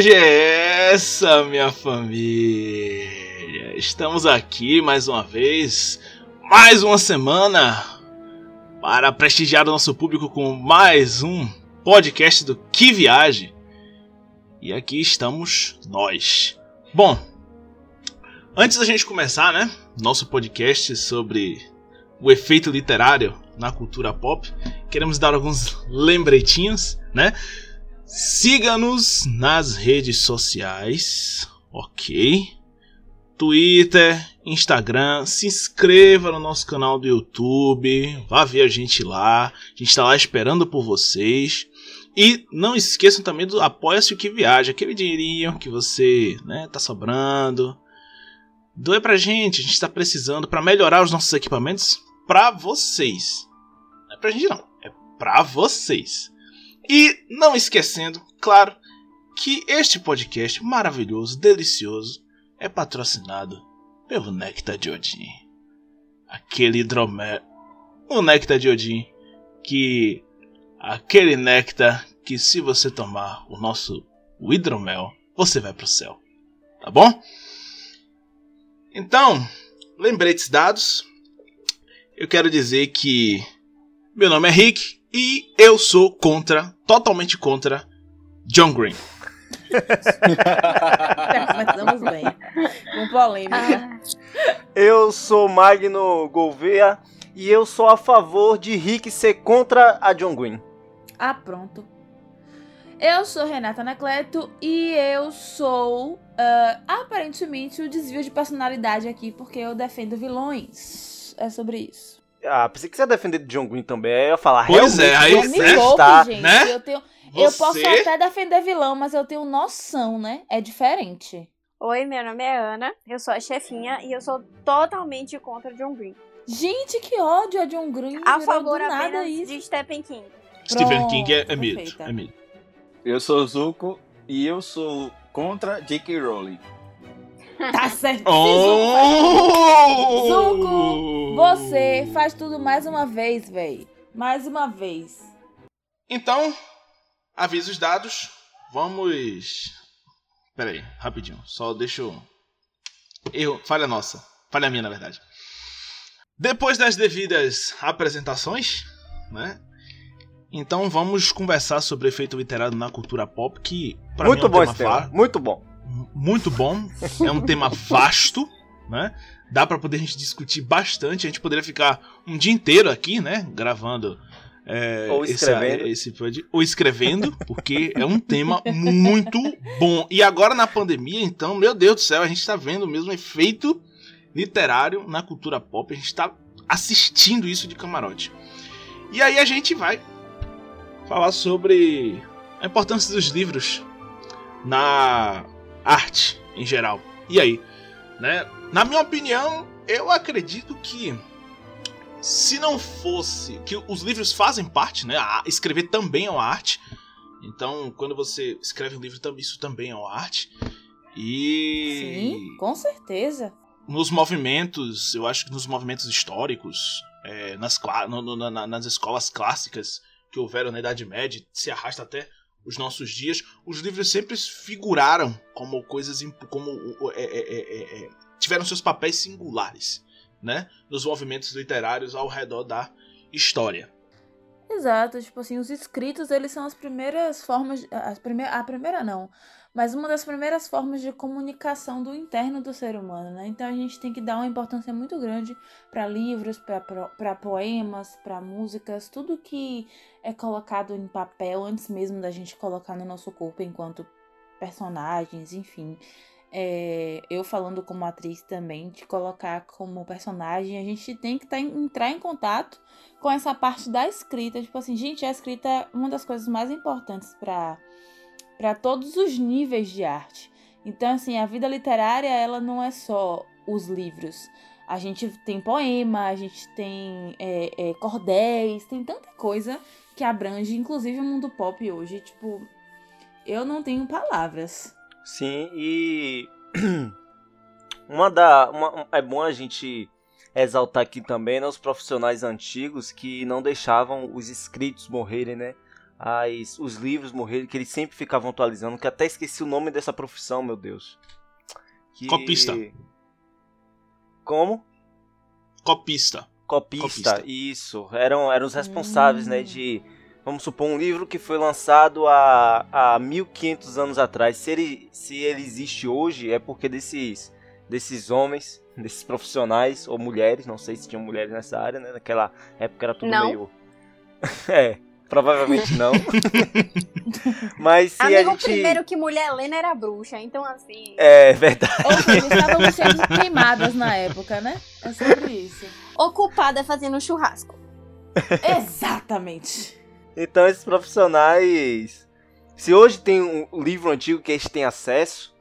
viagem é essa, minha família? Estamos aqui mais uma vez, mais uma semana, para prestigiar o nosso público com mais um podcast do Que Viagem. E aqui estamos nós. Bom, antes da gente começar, né, nosso podcast sobre o efeito literário na cultura pop, queremos dar alguns lembretinhos, né? Siga-nos nas redes sociais, ok? Twitter, Instagram, se inscreva no nosso canal do YouTube, vá ver a gente lá, a gente está lá esperando por vocês. E não esqueçam também do Apoia-se o que viaja, aquele dinheirinho que você, né, tá sobrando. Doe pra gente, a gente está precisando para melhorar os nossos equipamentos para vocês. Não é pra gente não, é pra vocês. E não esquecendo, claro, que este podcast maravilhoso, delicioso, é patrocinado pelo Nectar de Odin. Aquele hidromel. O Nectar de Odin. Que. Aquele néctar que, se você tomar o nosso o hidromel, você vai pro céu. Tá bom? Então, lembretes dados. Eu quero dizer que. Meu nome é Rick e eu sou contra, totalmente contra, John Green. Começamos bem. Com polêmica. Eu sou Magno Gouveia e eu sou a favor de Rick ser contra a John Green. Ah, pronto. Eu sou Renata Anacleto e eu sou uh, aparentemente o desvio de personalidade aqui porque eu defendo vilões. É sobre isso. Ah, pensei que você ia defender John Green também. Eu ia falar, pois é, aí eu me pouco, tá, gente. né? Eu, tenho, Você... eu posso até defender vilão, mas eu tenho noção, né? É diferente. Oi, meu nome é Ana, eu sou a chefinha e eu sou totalmente contra John Green. Gente, que ódio a John Green. A favor do nada apenas isso. de Stephen King. Stephen Pronto, King é, é mito. É mito. Eu sou Zuko e eu sou contra J.K. Rowling. Tá certo. Oh! Zuko, Você faz tudo mais uma vez, véi. Mais uma vez. Então, avisos dados. Vamos. Pera aí, rapidinho. Só deixa eu. Erro. Falha nossa. Falha minha, na verdade. Depois das devidas apresentações, né? Então vamos conversar sobre efeito literário na cultura pop, que pra Muito mim é um bom tema esse tema, muito bom. Muito bom. É um tema vasto, né? Dá pra poder a gente discutir bastante. A gente poderia ficar um dia inteiro aqui, né? Gravando. é, Ou esse- escrevendo. Esse, pod- ou escrevendo, porque é um tema muito bom. E agora na pandemia, então, meu Deus do céu, a gente tá vendo o mesmo efeito literário na cultura pop. A gente tá assistindo isso de camarote. E aí a gente vai falar sobre a importância dos livros na arte em geral. E aí, né? Na minha opinião, eu acredito que se não fosse que os livros fazem parte, né? Escrever também é uma arte. Então, quando você escreve um livro, isso também é uma arte. E Sim, com certeza. nos movimentos, eu acho que nos movimentos históricos, é, nas, no- no- na- nas escolas clássicas que houveram na Idade Média, se arrasta até os nossos dias, os livros sempre figuraram como coisas, como é, é, é, é, é, tiveram seus papéis singulares, né, nos movimentos literários ao redor da história. Exato, tipo assim, os escritos, eles são as primeiras formas, as prime a primeira não, mas uma das primeiras formas de comunicação do interno do ser humano, né? Então a gente tem que dar uma importância muito grande para livros, para poemas, para músicas, tudo que é colocado em papel antes mesmo da gente colocar no nosso corpo enquanto personagens, enfim. É, eu falando como atriz também, de colocar como personagem, a gente tem que tá, entrar em contato com essa parte da escrita. Tipo assim, gente, a escrita é uma das coisas mais importantes para todos os níveis de arte. Então, assim, a vida literária, ela não é só os livros. A gente tem poema, a gente tem é, é, cordéis, tem tanta coisa que abrange, inclusive o mundo pop hoje. Tipo, eu não tenho palavras. Sim, e uma da uma- é bom a gente exaltar aqui também né, os profissionais antigos que não deixavam os escritos morrerem, né? as, os livros morreram, que eles sempre ficavam atualizando, que até esqueci o nome dessa profissão, meu Deus. Que... Copista. Como? Copista. Copista, Copista. isso. Eram, eram os responsáveis, Hum. né, de... Vamos supor, um livro que foi lançado há, há 1500 anos atrás. Se ele, se ele existe hoje, é porque desses, desses homens, desses profissionais, ou mulheres, não sei se tinham mulheres nessa área, né? Naquela época era tudo Não. meio... é, provavelmente não. Mas se Amigo, a gente... primeiro que mulher Helena era bruxa, então assim. É verdade. Ou seja, estávamos sendo queimadas na época, né? É sobre isso. Ocupada fazendo um churrasco. Exatamente. Então esses profissionais, se hoje tem um livro antigo que a gente tem acesso,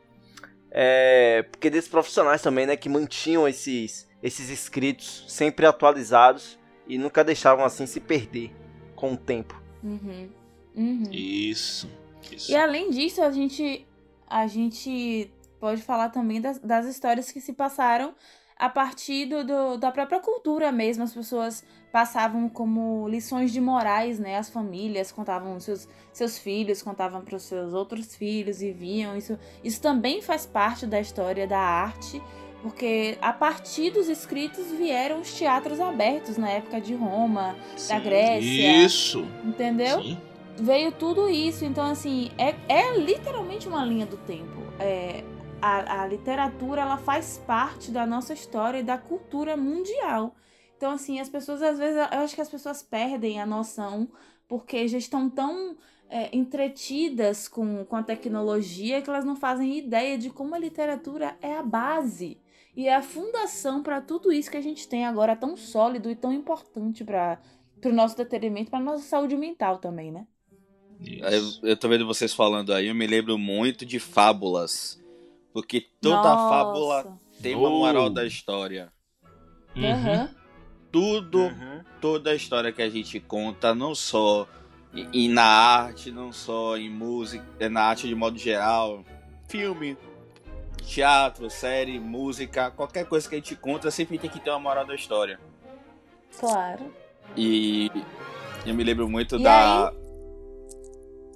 é porque desses profissionais também, né, que mantinham esses esses escritos sempre atualizados e nunca deixavam assim se perder com o tempo. Uhum. Uhum. Isso. Isso. E além disso, a gente, a gente pode falar também das, das histórias que se passaram a partir do, do- da própria cultura mesmo. As pessoas passavam como lições de morais, né? As famílias contavam seus, seus filhos, contavam para os seus outros filhos e viam. Isso, isso também faz parte da história da arte. Porque a partir dos escritos vieram os teatros abertos na época de Roma, da Sim. Grécia. Isso. entendeu? Sim. veio tudo isso. Então, assim, é, é literalmente uma linha do tempo. É, a, a literatura, ela faz parte da nossa história e da cultura mundial. Então, assim, as pessoas, às vezes, eu acho que as pessoas perdem a noção porque já estão tão é, entretidas com, com a tecnologia que elas não fazem ideia de como a literatura é a base. E é a fundação para tudo isso que a gente tem agora tão sólido e tão importante para o nosso detenimento, para nossa saúde mental também, né? Eu, eu tô vendo vocês falando aí, eu me lembro muito de fábulas. Porque toda Nossa. fábula tem uma Oh. moral da história. Uhum. Aham. Tudo, Uhum. toda a história que a gente conta, não só e, e na arte, não só em música, é na arte de modo geral, filme, teatro, série, música, qualquer coisa que a gente conta sempre tem que ter uma moral da história. Claro. E eu me lembro muito E da.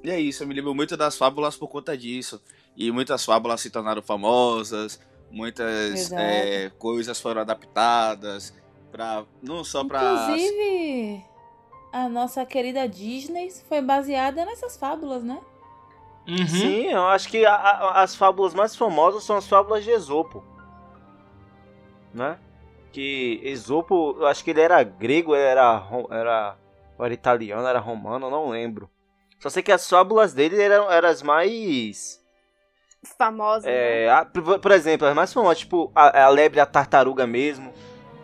E é isso, eu me lembro muito das fábulas por conta disso. E muitas fábulas se tornaram famosas, muitas é, coisas foram adaptadas para não só para Inclusive, a nossa querida Disney foi baseada nessas fábulas, né? Uhum. Sim, eu acho que a- a- as fábulas mais famosas são as fábulas de Esopo. Né? Que Esopo, eu acho que ele era grego, ele era, era, era italiano, era romano, eu não lembro. Só sei que as fábulas dele eram, eram as mais. Famosa. né? É, a- por, por exemplo, as mais famosas, tipo a, a lebre e a tartaruga mesmo,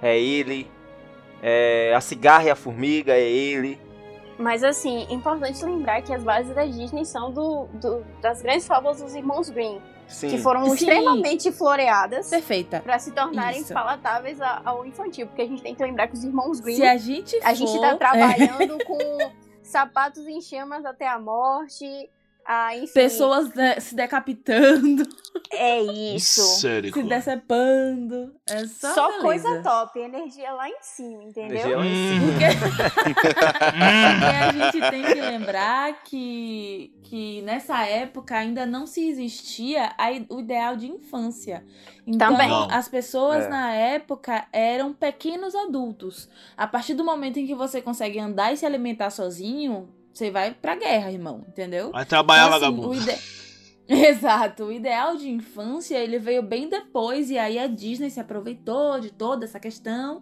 é ele. É, a cigarra e a formiga, é ele. Mas assim, é importante lembrar que as bases da Disney são do, do- das grandes fábulas dos irmãos Grimm, Sim. que foram Sim. extremamente floreadas Perfeita. para se tornarem Isso. palatáveis ao infantil, porque a gente tem que lembrar que os irmãos Grimm, Se a gente for... a gente tá trabalhando com sapatos em chamas até a morte, ah, enfim, Pessoas né, se decapitando, é isso. se Misericórdia. decepando. É só, Só beleza. coisa top, energia lá em cima, entendeu? Energia lá em Hum. Porque... Hum. E a gente tem que lembrar que, que nessa época ainda não se existia a o ideal de infância. Então, Também. As pessoas É. na época eram pequenos adultos. A partir do momento em que você consegue andar e se alimentar sozinho, você vai pra guerra, irmão, entendeu? Vai trabalhar, Então, assim, vagabundo. o ide- Exato, o ideal de infância ele veio bem depois e aí a Disney se aproveitou de toda essa questão.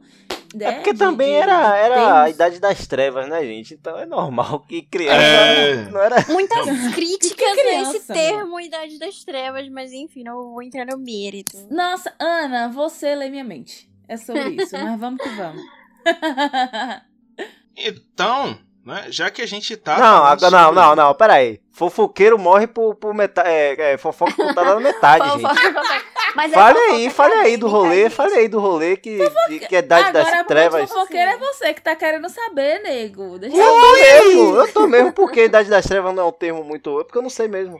É né, porque de- também de era, era a idade das trevas, né, gente? Então é normal que criança É. não era. Muitas críticas Que a criança, esse termo Idade das Trevas, mas enfim, não vou entrar no mérito. Nossa, Ana, você lê minha mente. É sobre isso, mas vamos que vamos. Então, né, já que a gente tá. Não, agora, não, sobre- não, não, pera aí. Fofoqueiro morre por, por metade. É, é, fofoca contada na metade, gente. Mas é Fale aí, fale aí do acadêmica, rolê, fale aí do rolê que, de- que é idade Agora, das a trevas. fofoqueira é você que tá querendo saber, nego. Deixa Eu eu tô mesmo, eu tô mesmo, porque idade das trevas não é um termo muito. É porque eu não sei mesmo.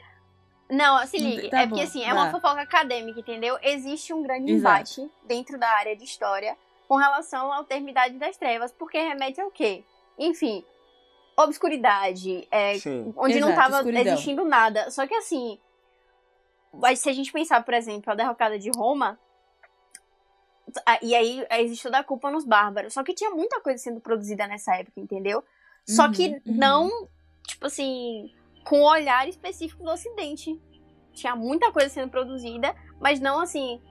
Não, se ligue. Tá é bom, porque assim, é uma fofoca acadêmica, entendeu? Existe um grande Exato. embate dentro da área de história com relação ao termo Idade das Trevas, porque remete ao quê? Enfim, obscuridade, é, onde não Exato, tava escuridão. existindo nada. Só que assim, mas se a gente pensar, por exemplo, a derrocada de Roma, a- e aí existe toda a culpa nos bárbaros. Só que tinha muita coisa sendo produzida nessa época, entendeu? Só Uhum, que uhum. não, tipo assim, com um olhar específico do Ocidente. Tinha muita coisa sendo produzida, mas não assim,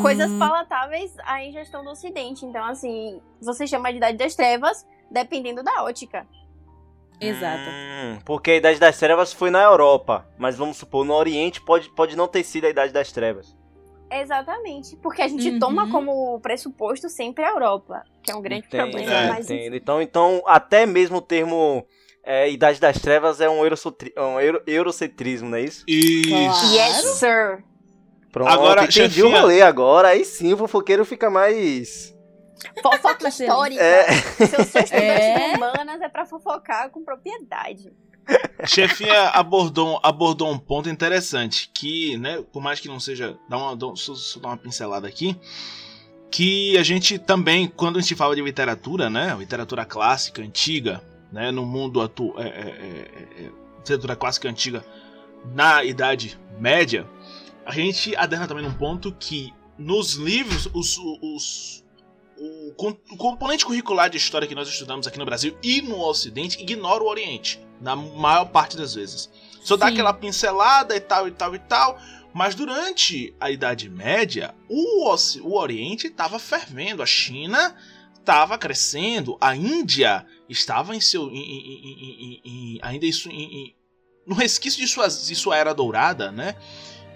coisas Uhum. palatáveis à ingestão do Ocidente. Então, assim, você chama de Idade das Trevas, dependendo da ótica. Exato. Hum, porque a Idade das Trevas foi na Europa, mas vamos supor, no Oriente pode, pode não ter sido a Idade das Trevas. Exatamente. Porque a gente Uhum. toma como pressuposto sempre a Europa, que é um grande Entendo, problema. É, mas entendo. Então, então, até mesmo o termo é, Idade das Trevas é um, eurocentri- é um euro- eurocentrismo, não é isso? Isso. Yes, sir. Pronto, Agora, entendi chefinha- o rolê agora, aí sim o fofoqueiro fica mais... Fofoca histórica. É. Seus seus É. humanas é pra fofocar com propriedade. Chefinha abordou, abordou um ponto interessante, que, né, por mais que não seja, dá uma, dá, só, só dar uma pincelada aqui, que a gente também, quando a gente fala de literatura, né, literatura clássica, antiga, né, no mundo atual, é, é, é, é, literatura clássica antiga na Idade Média, a gente aderna também num ponto que nos livros, os, os, o, componente curricular de história que nós estudamos aqui no Brasil e no Ocidente ignora o Oriente, na maior parte das vezes. Só dá Sim. aquela pincelada e tal e tal e tal, mas durante a Idade Média, o, o Oriente estava fervendo, a China estava crescendo, a Índia estava em seu. em- em- em- ainda isso, no resquício de, suas, de sua era dourada, né?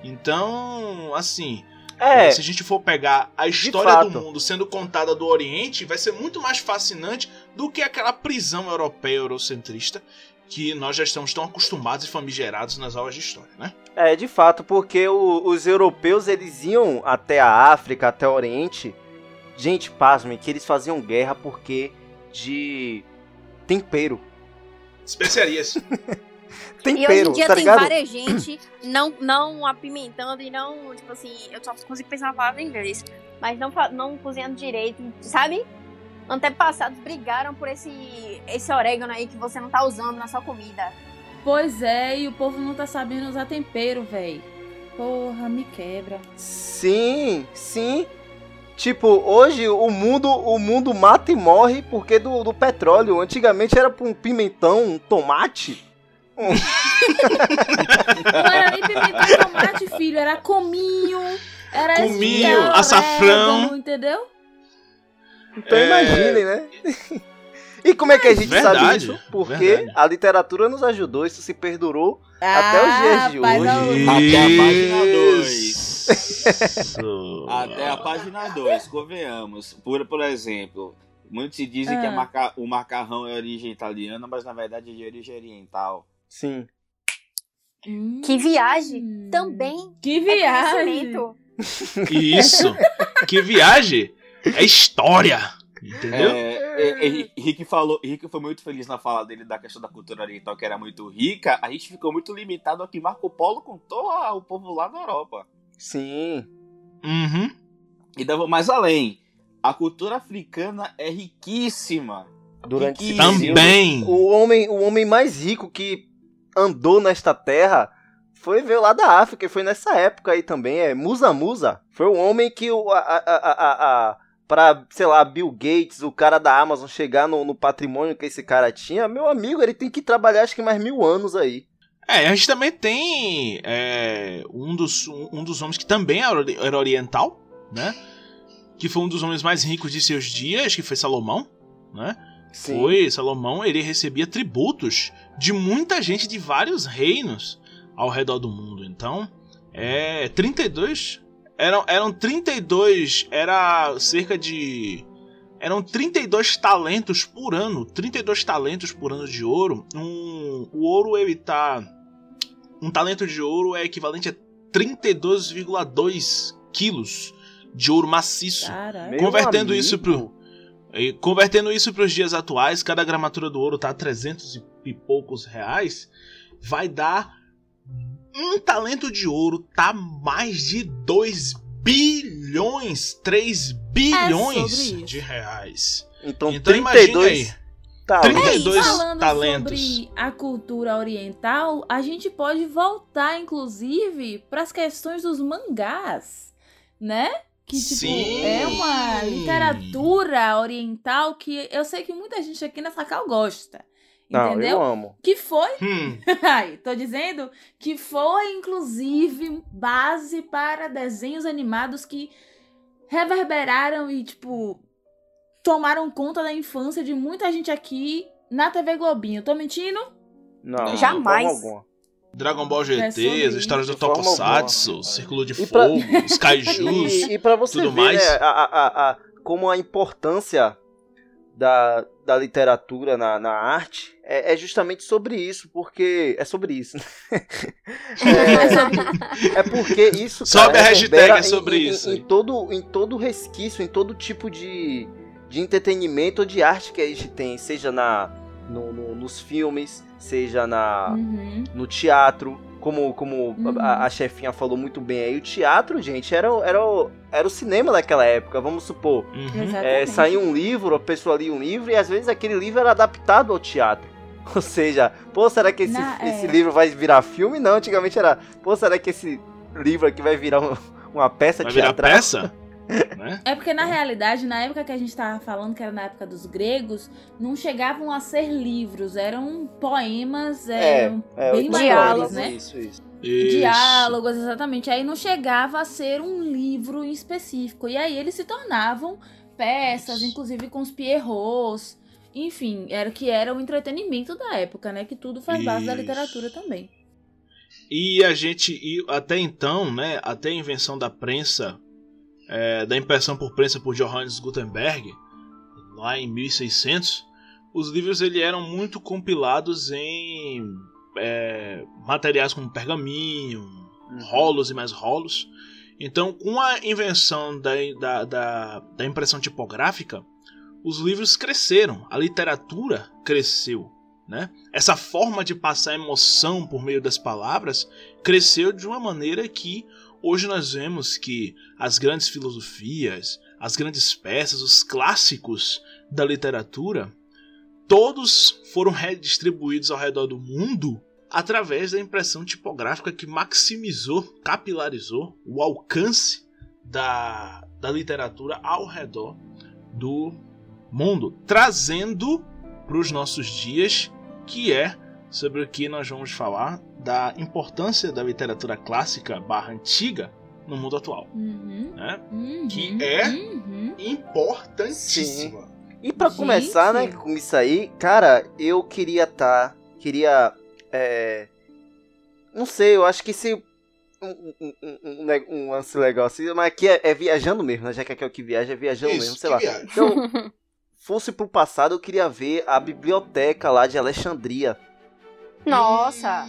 Então, assim, É, se a gente for pegar a história do mundo sendo contada do Oriente, vai ser muito mais fascinante do que aquela prisão europeia eurocentrista que nós já estamos tão acostumados e famigerados nas aulas de história, né? é, de fato, porque o- os europeus, eles iam até a África, até o Oriente, gente, pasmem, que eles faziam guerra porque de tempero. Especiarias. E hoje Tempero, em dia tá tem ligado? várias gente não, não apimentando e não, tipo assim, eu só consigo pensar uma palavra em inglês, mas não, não cozinhando direito, sabe? Antepassados brigaram por esse, esse orégano aí que você não tá usando na sua comida. Pois é, e o povo não tá sabendo usar tempero, véi. Porra, me quebra. Sim, sim. Tipo, hoje o mundo, o mundo mata e morre porque do, do petróleo. Antigamente era pra um pimentão, um tomate. Não era nem pimentão e tomate, filho, era cominho. Era Cominho, orégano, açafrão. Entendeu? Então É. imaginem, né? e como é que a gente sabe Verdade, isso? Porque verdade. a literatura nos ajudou, isso se perdurou Até os dias de rapaz, hoje. não- Até a página dois. Isso. Até a página 2, convenhamos. Por, por exemplo, muitos se dizem que a Ah. maca- o macarrão é origem italiana, mas na verdade é de origem oriental. Sim. Hum. Que viagem também Que é viagem. conhecimento. Isso. Que viagem. É história. Entendeu? É, é, é, Rick falou, Rick foi muito feliz na fala dele da questão da cultura oriental, que era muito rica. A gente ficou muito limitado ao que Marco Polo contou ao povo lá na Europa. Sim. Uhum. E dava mais além. A cultura africana é riquíssima. Durante esse Riquíssima. Também. o homem, o homem mais rico que andou nesta terra foi veio lá da África e foi nessa época aí também, é Musa Musa. Foi o homem que o a, a, a, a, a para, sei lá, Bill Gates, o cara da Amazon chegar no, no patrimônio que esse cara tinha, meu amigo, ele tem que trabalhar acho que mais mil anos aí. É, a gente também tem é, um, dos, um dos homens que também era oriental, né? Que foi um dos homens mais ricos de seus dias, que foi Salomão, né? Sim. Foi Salomão, ele recebia tributos de muita gente de vários reinos ao redor do mundo. Então, é 32 eram eram 32, era cerca de eram 32 talentos por ano, 32 talentos por ano de ouro. Um, o ouro ele tá um talento de ouro é equivalente a 32,2 quilos de ouro maciço. Meu convertendo isso pro- E convertendo isso para os dias atuais, cada gramatura do ouro tá a 300 e poucos reais, vai dar um talento de ouro tá mais de 2 bilhões, 3 bilhões É de reais. Então, Então imagine 32, aí. Tá, Trinta e É, dois falando talentos. sobre a cultura oriental, a gente pode voltar, inclusive, para as questões dos mangás, né? Que, tipo, Sim. é uma literatura oriental que eu sei que muita gente aqui nessa cal gosta. Não, Entendeu? eu amo. Que foi Hum, Ai, tô dizendo que foi, inclusive, base para desenhos animados que reverberaram e, tipo, tomaram conta da infância de muita gente aqui na TV Globinho. Tô mentindo? Não, Jamais. alguma. Dragon Ball GT, É as histórias do Tokusatsu. Círculo de E pra- Fogo, os Kaijus. E, e pra você tudo ver, mais. né, a, a, a, como a importância da, da literatura na, na arte é, é justamente sobre isso, porque. É sobre isso. é, é porque isso. Sobe cara, a hashtag, é sobre em, em- isso Em, aí. todo, em todo resquício, em todo tipo de, de entretenimento ou de arte que a gente tem, seja na, no- no- nos filmes, seja na, Uhum. no teatro, como, como Uhum. a, a chefinha falou muito bem aí, o teatro, gente, era, o- era, o- era o cinema daquela época, vamos supor. Uhum. É, saía um livro, a pessoa lia um livro e às vezes aquele livro era adaptado ao teatro. Ou seja, pô, será que esse, Na- esse é. livro vai virar filme? Não, antigamente era, pô, será que esse livro aqui vai virar um- uma peça Vai virar teatral? peça? né? É porque, na realidade, na época que a gente tava falando, que era na época dos gregos, não chegavam a ser livros, eram poemas, eram É, bem maiores, diálogos. né? Isso, isso. Isso. diálogos, exatamente. Aí não chegava a ser um livro em específico. E aí eles se tornavam peças, inclusive com os pierrots. Enfim, era que era o entretenimento da época, né? Que tudo faz base da literatura também. E a gente, e até então, né, até a invenção da prensa, é, da impressão por prensa por Johannes Gutenberg, lá em 1600, os livros ele eram muito compilados em é, materiais como pergaminho, rolos e mais rolos. Então, com a invenção da, da, da, da impressão tipográfica, os livros cresceram, a literatura cresceu. Né? Essa forma de passar emoção por meio das palavras cresceu de uma maneira que hoje nós vemos que as grandes filosofias, as grandes peças, os clássicos da literatura, todos foram redistribuídos ao redor do mundo através da impressão tipográfica que maximizou, capilarizou o alcance da, da literatura ao redor do mundo, trazendo para os nossos dias, que é sobre o que nós vamos falar da importância da literatura clássica barra antiga no mundo atual. Uhum, Né? uhum, Que é? uhum. Importantíssima. E pra Gente. começar, né, com isso aí, cara, eu queria tá, queria, é, não sei, eu acho que se um, um, um, um, um lance legal assim, mas aqui é, é viajando mesmo, né, já que aqui é o que viaja, é viajando mesmo, sei lá. Então, fosse pro passado, eu queria ver a biblioteca lá de Alexandria, Nossa.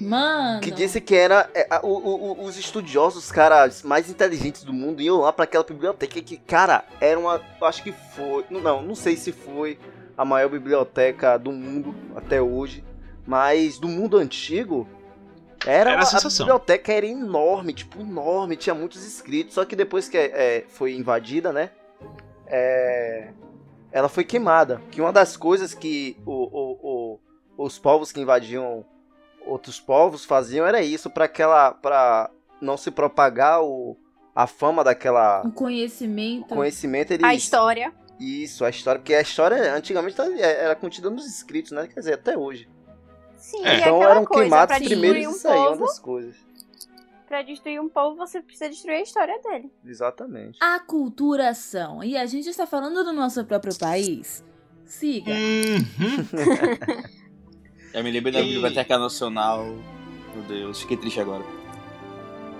Mano. que disse que era é, a- o- o- os estudiosos, os caras mais inteligentes do mundo iam lá pra aquela biblioteca que, cara, era uma, eu acho que foi, não, não sei se foi a maior biblioteca do mundo até hoje, mas do mundo antigo era, Era a sensação. biblioteca era enorme, tipo enorme, tinha muitos escritos, só que depois que é, foi invadida, né, é, ela foi queimada. Que uma das coisas que o, o- o- os povos que invadiam outros povos faziam era isso para aquela para não se propagar o, a fama daquela O conhecimento. conhecimento eles A história. isso a história porque a história antigamente tá- era contida nos escritos né quer dizer até hoje Sim, É. e então eram coisa, queimados um isso aí uma povo, das coisas pra destruir um povo, você precisa destruir a história dele. exatamente A culturação. E a gente está falando do nosso próprio país. Siga. Uhum. Eu me lembro da E- Biblioteca Nacional. Meu Deus, fiquei triste agora.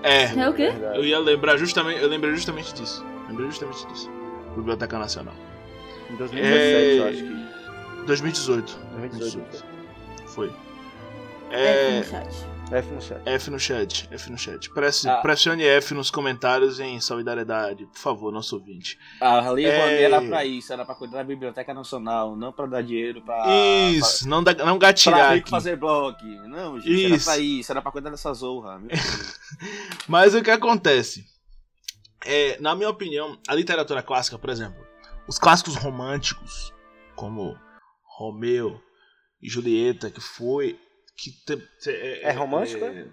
É, É o quê? Verdade. eu ia lembrar justamente, eu lembrei justamente disso. Lembrei justamente disso. Biblioteca Nacional. em 2017 eu É. acho que 2018. 2018 Foi. É, É, no chat. F no chat F no chat, F no chat. Presse- Ah. Pressione F nos comentários em solidariedade, por favor, nosso ouvinte. A Lei É. Era pra isso, era pra cuidar da Biblioteca Nacional, não pra dar dinheiro pra. Isso, não, dá, não Pra, pra gatilhar rico aqui. fazer blog. Não, gente, era Isso. pra isso, era pra cuidar dessa zorra. Mas o que acontece? É, na minha opinião, a literatura clássica, por exemplo, os clássicos românticos, como Romeu e Julieta, que foi. Que te- te- É romântico, É,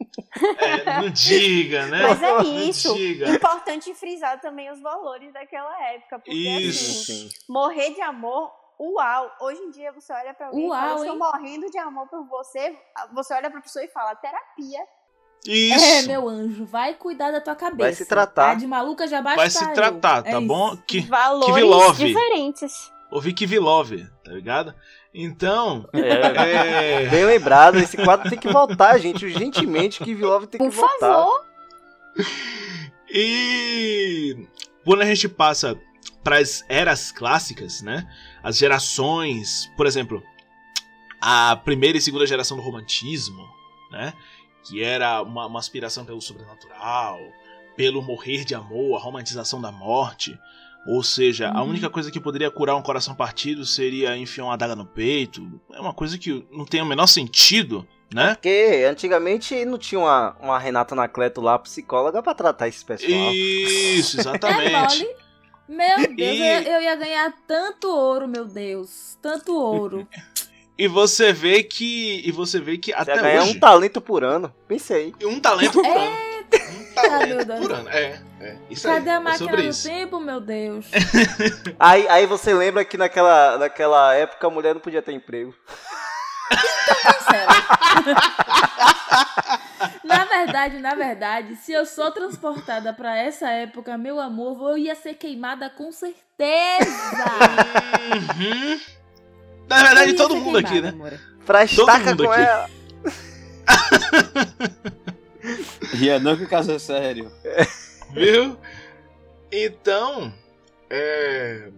é, não diga, né? Mas é Não isso. diga. Importante frisar também os valores daquela época. Porque Isso. assim, morrer de amor, uau. Hoje em dia você olha pra alguém e Uau, fala, estou morrendo de amor por você. Você olha pra pessoa e fala, terapia. Isso. É, meu anjo, vai cuidar da tua cabeça. Vai se tratar. Tá de maluca já basta Vai se tratar, tá é bom? Que, Valores love. diferentes. ouvi que Love, tá ligado? Então, É, é, bem lembrado, esse quadro tem que voltar, gente. Urgentemente, que Vilove tem que Por voltar. favor. E quando a gente passa para as eras clássicas, né? As gerações, por exemplo, a primeira e segunda geração do romantismo, né? Que era uma, uma aspiração pelo sobrenatural, pelo morrer de amor, a romantização da morte. Ou seja, a Uhum. única coisa que poderia curar um coração partido seria enfiar uma adaga no peito. É uma coisa que não tem o menor sentido, né? Porque antigamente não tinha uma, uma Renata Anacleto lá, psicóloga, pra tratar esse pessoal. Isso, É exatamente. mole. Meu Deus, E- eu, ia, eu ia ganhar tanto ouro, meu Deus. Tanto ouro. E você vê que. E você vê que Você até ia ganhar hoje. um talento por ano. Pensei. Um talento por ano. Meu Deus. por ano. É, é. Isso Cadê aí. a é máquina sobre do isso. tempo, meu Deus? Aí, aí você lembra que naquela, naquela época a mulher não podia ter emprego. Cancela. na verdade, na verdade, se eu sou transportada pra essa época, meu amor, eu ia ser queimada com certeza. Uhum. Na verdade, ia todo mundo aqui, queimada, né? amor. Pra estaca mundo com aqui. ela. Ria não que o caso é sério. Viu? Então, é...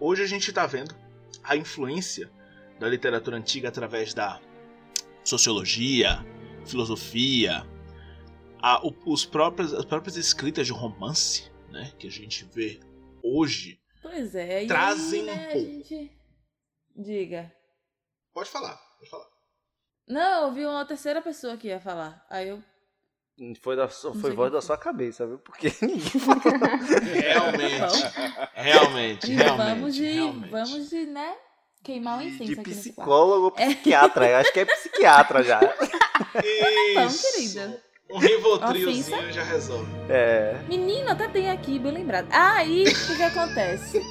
hoje a gente tá vendo a influência da literatura antiga através da sociologia, filosofia, a- os próprios, as próprias escritas de romance, né, que a gente vê hoje. Pois é. E Trazem aí, um né, a pouco. gente... Diga. Pode falar, pode falar. Não, eu ouvi uma terceira pessoa que ia falar. Aí eu. Foi, da, sua- foi voz da sua cabeça, viu? Porque ninguém falou. Realmente, realmente, E realmente. vamos de. realmente. Vamos de, né? Queimar o incenso De psicólogo ou psiquiatra. Eu acho que é psiquiatra já. Vamos, Isso. querida. Um rivotrilzinho já resolve. É. Menino, até tem aqui, bem lembrado. Aí, o que, que acontece?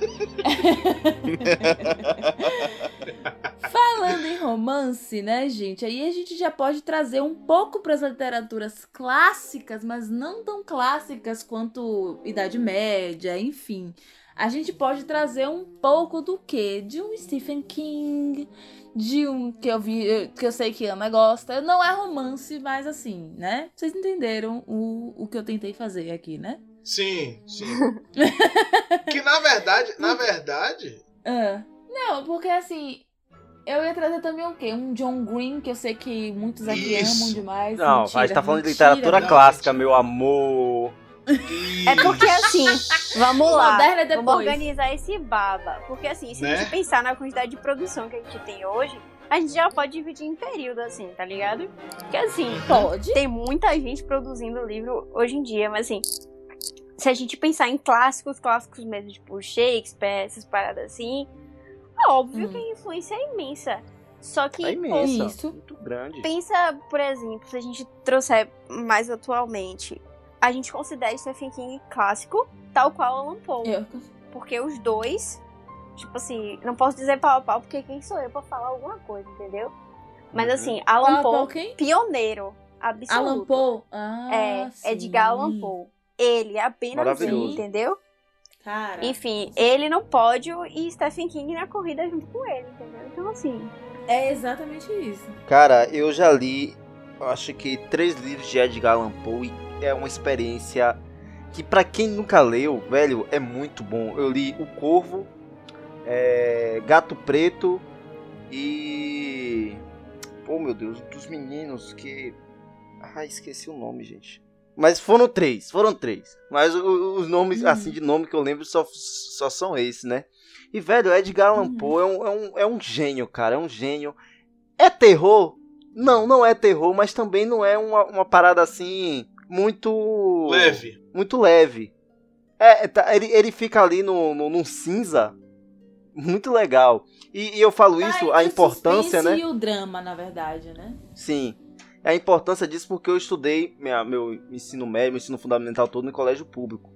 Falando em romance, né, gente? Aí a gente já pode trazer um pouco para as literaturas clássicas, mas não tão clássicas quanto Idade Média, enfim. A gente pode trazer um pouco do quê? De um Stephen King, de um que eu vi, que eu sei que Ana gosta. Não é romance, mas assim, né? Vocês entenderam o, o que eu tentei fazer aqui, né? Sim, sim. que na verdade, na verdade, Ah, não, porque assim, eu ia trazer também o quê? Um John Green, que eu sei que muitos aqui Isso. amam demais. Não, Mentira, a gente tá falando de mentira, literatura não, clássica, gente. meu amor. É porque assim, vamos lá. moderno é Vamos depois. organizar esse baba. Porque assim, se a Né? gente pensar na quantidade de produção que a gente tem hoje, a gente já pode dividir em período, assim, tá ligado? Porque assim, Pode. tem muita gente produzindo livro hoje em dia, mas assim, se a gente pensar em clássicos, clássicos mesmo, tipo Shakespeare, essas paradas assim, é óbvio Hum. que a influência é imensa. Só que, É pô, imensa. Isso. Muito grande. pensa, por exemplo, se a gente trouxer mais atualmente, a gente considera Stephen King clássico, tal qual Alan Poe. Eu- Porque os dois, tipo assim, não posso dizer pau a pau, porque quem sou eu pra falar alguma coisa, entendeu? Mas Uhum. assim, Alan pra Poe, quem? pioneiro, absoluto. Alan Poe. Ah, É, sim. Edgar Allan Poe. Ele, apenas ele, entendeu? Cara, Enfim, ele no pódio e Stephen King na corrida junto com ele, entendeu? Então assim, é exatamente isso. Cara, eu já li, acho que três livros de Edgar Allan Poe é uma experiência que pra quem nunca leu, velho, é muito bom. Eu li O Corvo, é, Gato Preto e oh meu Deus, dos meninos que ah, esqueci o nome, gente. Mas foram três, foram três. Mas os nomes, Hum. assim, de nome que eu lembro só, só são esses, né? E, velho, Edgar Allan Uhum. Poe é um, é, um, é um gênio, cara. É um gênio. É terror? Não, não é terror, mas também não é uma, uma parada assim. Muito. leve. Muito leve. É, tá, ele, ele fica ali no, no, num cinza. Muito legal. E, e eu falo Tá isso, entre a importância, né? E o drama, na verdade, né? Sim. A importância disso porque eu estudei minha- meu ensino médio, meu ensino fundamental todo em colégio público.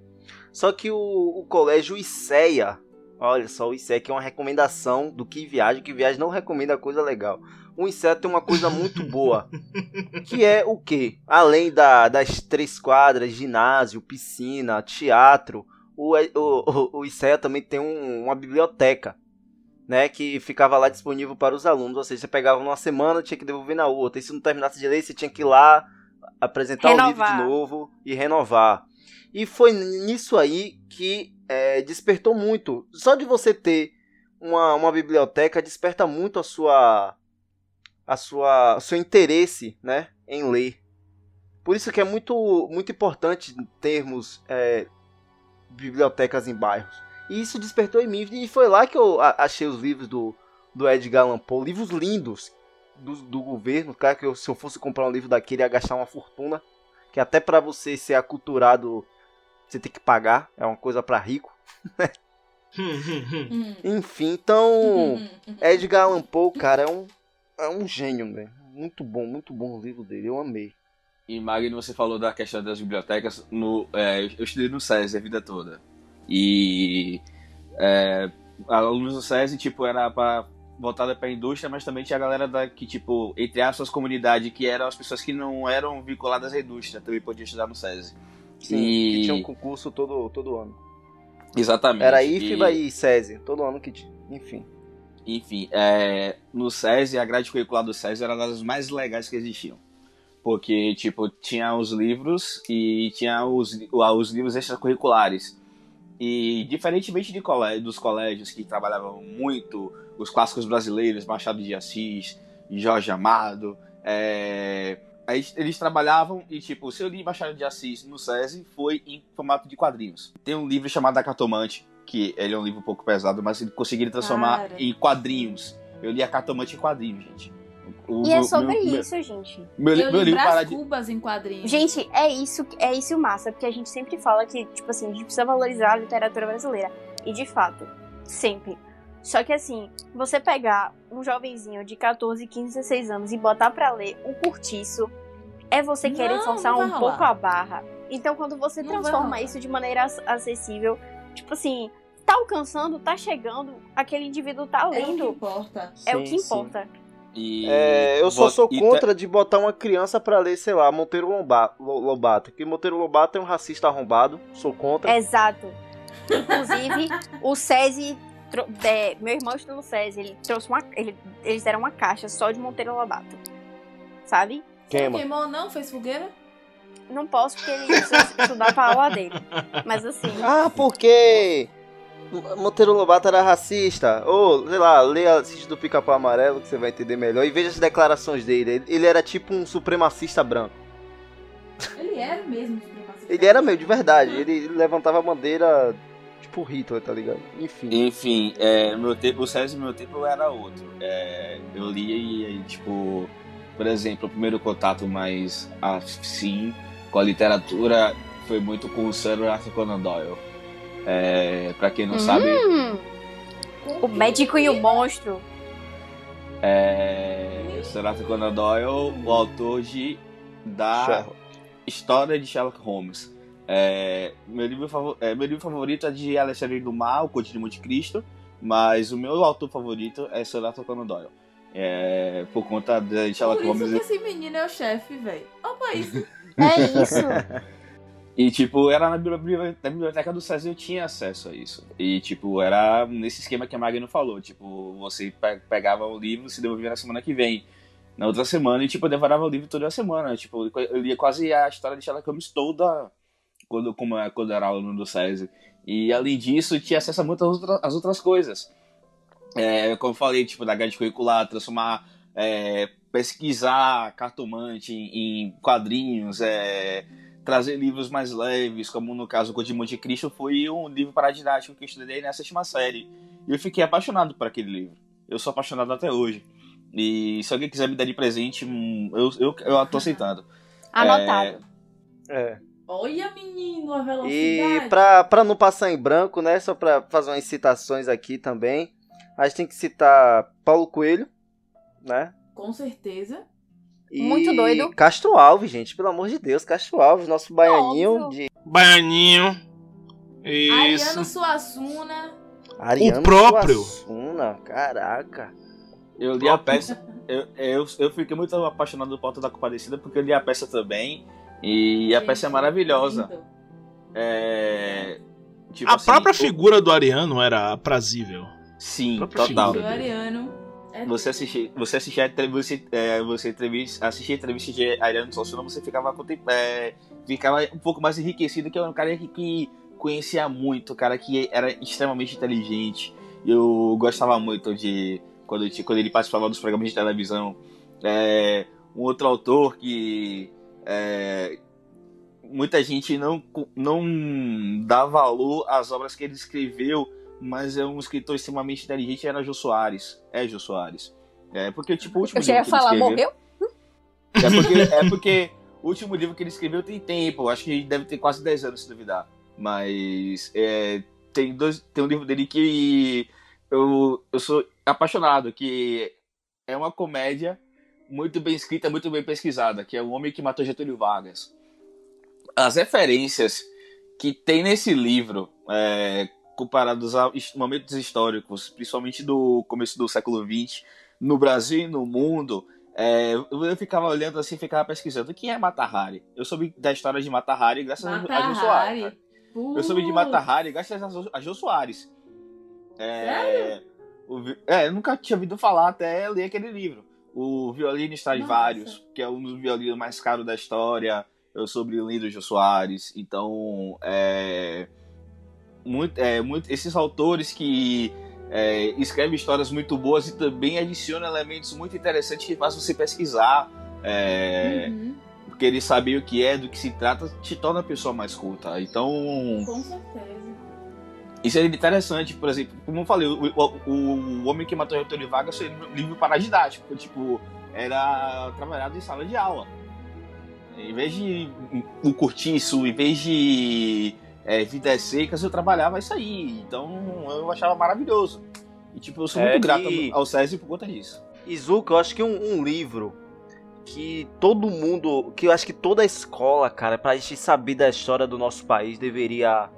Só que o, o colégio ICEA, olha só, o ICEA que é uma recomendação do que viagem, que viagem não recomenda coisa legal. O ICEA tem uma coisa muito boa, que é o quê? Além da, das três quadras, ginásio, piscina, teatro, o, o, o, o ICEA também tem um- uma biblioteca né, que ficava lá disponível para os alunos. Ou seja, você pegava numa semana, tinha que devolver na outra. E se não terminasse de ler, você tinha que ir lá apresentar o livro Renovar. de novo e renovar. E foi nisso aí que é, despertou muito. Só de você ter uma, uma biblioteca desperta muito a sua a sua o seu interesse, né, em ler. Por isso que é muito muito importante termos é, bibliotecas em bairros. E isso despertou em mim. E foi lá que eu achei os livros do, do Edgar Allan Poe. Livros lindos do, do governo. Cara, que eu- se eu fosse comprar um livro daquele, ia gastar uma fortuna. Que até pra você ser aculturado, você tem que pagar. É uma coisa pra rico. Hum. Enfim, então... Edgar Allan Poe, cara, é um, é um gênio, velho. Muito bom, muito bom o livro dele. Eu amei. E Magno, você falou da questão das bibliotecas. No, é, eu estudei no SESI a vida toda. E é, alunos do SESI, tipo, era pra, voltada pra indústria, mas também tinha a galera da, que, tipo, entre aspas, comunidade, que eram as pessoas que não eram vinculadas à indústria, também podiam estudar no SESI. Sim, E- que tinha um concurso todo, todo ano. Exatamente. Era E- IFBA e SESI, todo ano que tinha. Enfim. Enfim, é, no SESI, a grade curricular do SESI era das mais legais que existiam. Porque, tipo, tinha os livros e tinha os, os livros extracurriculares. E, diferentemente de colé- dos colégios que trabalhavam muito os clássicos brasileiros, Machado de Assis, Jorge Amado, é, eles trabalhavam e, tipo, se eu li Machado de Assis no SESI, foi em formato de quadrinhos. Tem um livro chamado A Cartomante, que ele é um livro um pouco pesado, mas ele conseguiram transformar Cara. em quadrinhos. Eu li A Cartomante em quadrinhos, gente. O- E é meu- sobre meu- isso, gente. Meu, meu, Eu meu li livro para de... Cubas em quadrinhos. Gente, é isso, é isso massa, porque a gente sempre fala que, tipo assim, a gente precisa valorizar a literatura brasileira. E de fato, sempre. Só que assim, você pegar um jovenzinho de 14, 15, 16 anos e botar pra ler um curtiço, é você Não, querer forçar um pouco a barra. Então, quando você Não transforma isso de maneira ac- acessível, tipo assim, tá alcançando, tá chegando, aquele indivíduo tá é o que lendo. importa. É o Sim, que sim. importa. E... É, eu só sou e contra de botar uma criança pra ler, sei lá, Monteiro Lobato. Que Monteiro Lobato é um racista arrombado. Sou contra. Exato. Inclusive, o SESI. tro- é, meu irmão estuda no SESI, ele trouxe uma. ele- eles deram uma caixa só de Monteiro Lobato. Sabe? Queima. queimou, não? Fez fogueira? Não posso porque ele precisa estudar pra aula dele. Mas assim. Ah, porque Monteiro Lobato era racista. Ou, sei lá, leia assiste do Pica-Pau Amarelo que você vai entender melhor. E veja as declarações dele. Ele- era tipo um supremacista branco. Ele era mesmo supremacista. Ele era meio de verdade. Ele levantava a bandeira tipo Hitler, tá ligado? Enfim. Enfim, é, meu tempo, o SESI meu tempo era outro. É, eu lia e, tipo, por exemplo, o primeiro contato mais assim com a literatura foi muito com o Sir Arthur Conan Doyle. É, pra quem não sabe, Hum, o médico e o monstro. é, Sir Arthur Conan Doyle, o autor de da Sherlock. História de Sherlock Holmes. É, meu, livro favor- é, meu livro favorito é de Alexandre Dumas, O Conde de Monte Cristo, mas o meu autor favorito é Sir Arthur Conan Doyle. É, por conta de Por Sherlock isso Holmes. que esse menino é o chefe, velho. Opa, isso. É isso. E, tipo, era na bibli- na biblioteca do César eu tinha acesso a isso. E, tipo, era nesse esquema que a Magno falou. Tipo, você pe- pegava o livro e se devolvia na semana que vem. Na outra semana, e, tipo, eu devorava o livro toda a semana. Tipo, eu lia quase a história de Sherlock Holmes toda quando, como, é- quando era aluno do César. E, além disso, tinha acesso a muitas outras, as outras coisas. É, como eu falei, tipo, da grade curricular, transformar... é, pesquisar cartomante em, quadrinhos, é, trazer livros mais leves, como no caso o de Monte Cristo foi um livro paradidático que eu estudei na sétima série. E eu fiquei apaixonado por aquele livro. Eu sou apaixonado até hoje. E se alguém quiser me dar de presente, hum, eu, eu, eu tô aceitando. Anotado. É. Olha, menino, a velocidade. E pra, pra não passar em branco, né? Só pra fazer umas citações aqui também. A gente tem que citar Paulo Coelho, né? Com certeza. E Muito doido. Castro Alves, gente, pelo amor de Deus, Castro Alves, nosso baianinho Óbvio. de Baianinho. Isso. Ariano Suassuna. Ariano próprio. Suassuna, caraca. Eu li a peça. Eu, eu, eu fiquei muito apaixonado do Porta da Compadecida porque eu li a peça também. E a Gente, peça é maravilhosa. É. tipo A assim, própria o- figura do Ariano era aprazível. Sim, total. figura. Do Ariano. É Você assistir, você assistir a entrevista, você, é, você entrevista, assistir a entrevista de Ariano Suassuna, você ficava, é, ficava um pouco mais enriquecido, que é um cara que, que conhecia muito, um cara que era extremamente inteligente. Eu gostava muito de quando, quando ele participava dos programas de televisão. É, um outro autor que é, muita gente não, não dá valor às obras que ele escreveu, mas é um escritor extremamente inteligente, era Jô Soares. É Jô Soares. É, porque, tipo, o último Eu ia livro que ele falar, escreveu- morreu? é porque, é porque o último livro que ele escreveu tem tempo, acho que deve ter quase 10 anos, se duvidar. Mas é, tem, dois, tem um livro dele que eu, eu sou apaixonado, que é uma comédia muito bem escrita, muito bem pesquisada, que é O Homem que Matou Getúlio Vargas. As referências que tem nesse livro, é, comparados a momentos históricos, principalmente do começo do século XX, no Brasil e no mundo, é, eu ficava olhando assim, ficava pesquisando. Quem é Mata Hari? Eu soube da história de Mata Hari graças a- Mata a Jô Soares. Hari. Eu soube de Mata Hari graças a Jô- Soares. É, o vi- é, eu nunca tinha ouvido falar até ler aquele livro. O Violino Stradivarius, Nossa. que é um dos violinos mais caros da história. Eu soube o lindo Jô Soares. Então, é, muito, é, muito, esses autores que é, escrevem histórias muito boas e também adicionam elementos muito interessantes que fazem você pesquisar. É, Uhum, Porque eles sabem o que é, do que se trata, te torna a pessoa mais culta. Então, com certeza. isso é interessante, por exemplo, como eu falei, o, o, o Homem que Matou Getúlio Vargas foi um livro paradidático, tipo, era trabalhado em sala de aula. Em vez de o curtiço, em vez de é, vidas secas, eu trabalhava isso aí. Então eu achava maravilhoso. E tipo, eu sou É, muito grato e- ao César por conta disso. Izuka, eu acho que um, um livro que todo mundo, que eu acho que toda a escola, cara, pra gente saber da história do nosso país, deveria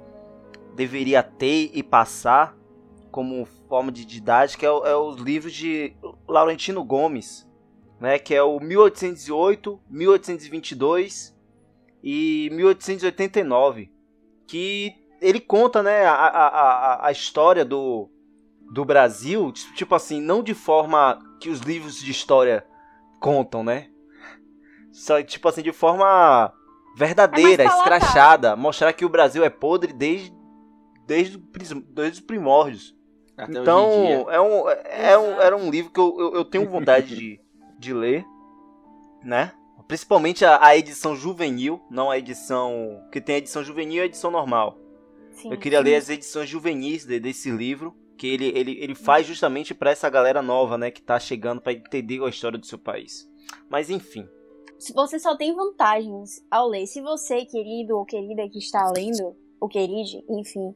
deveria ter e passar como forma de didática é, o- é os livros de Laurentino Gomes, né, que é o 1808, 1822 e 1889, que ele conta, né, a, a, a, história do, do Brasil, tipo assim, não de forma que os livros de história contam, né? Só, tipo assim, de forma verdadeira, É mais palatável. escrachada, mostrar que o Brasil é podre desde, desde, desde os primórdios. Até então, é um, é um, Exato. era um livro que eu, eu, eu tenho vontade de, de ler, né? Principalmente a, a edição juvenil, não a edição. que tem a edição juvenil e a edição normal. Sim. Eu queria ler as edições juvenis de- desse livro, que ele, ele, ele faz justamente pra essa galera nova, né, que tá chegando pra entender a história do seu país. Mas enfim, Se Você só tem vantagens ao ler. Se você, querido ou querida que está lendo, ou queride, enfim,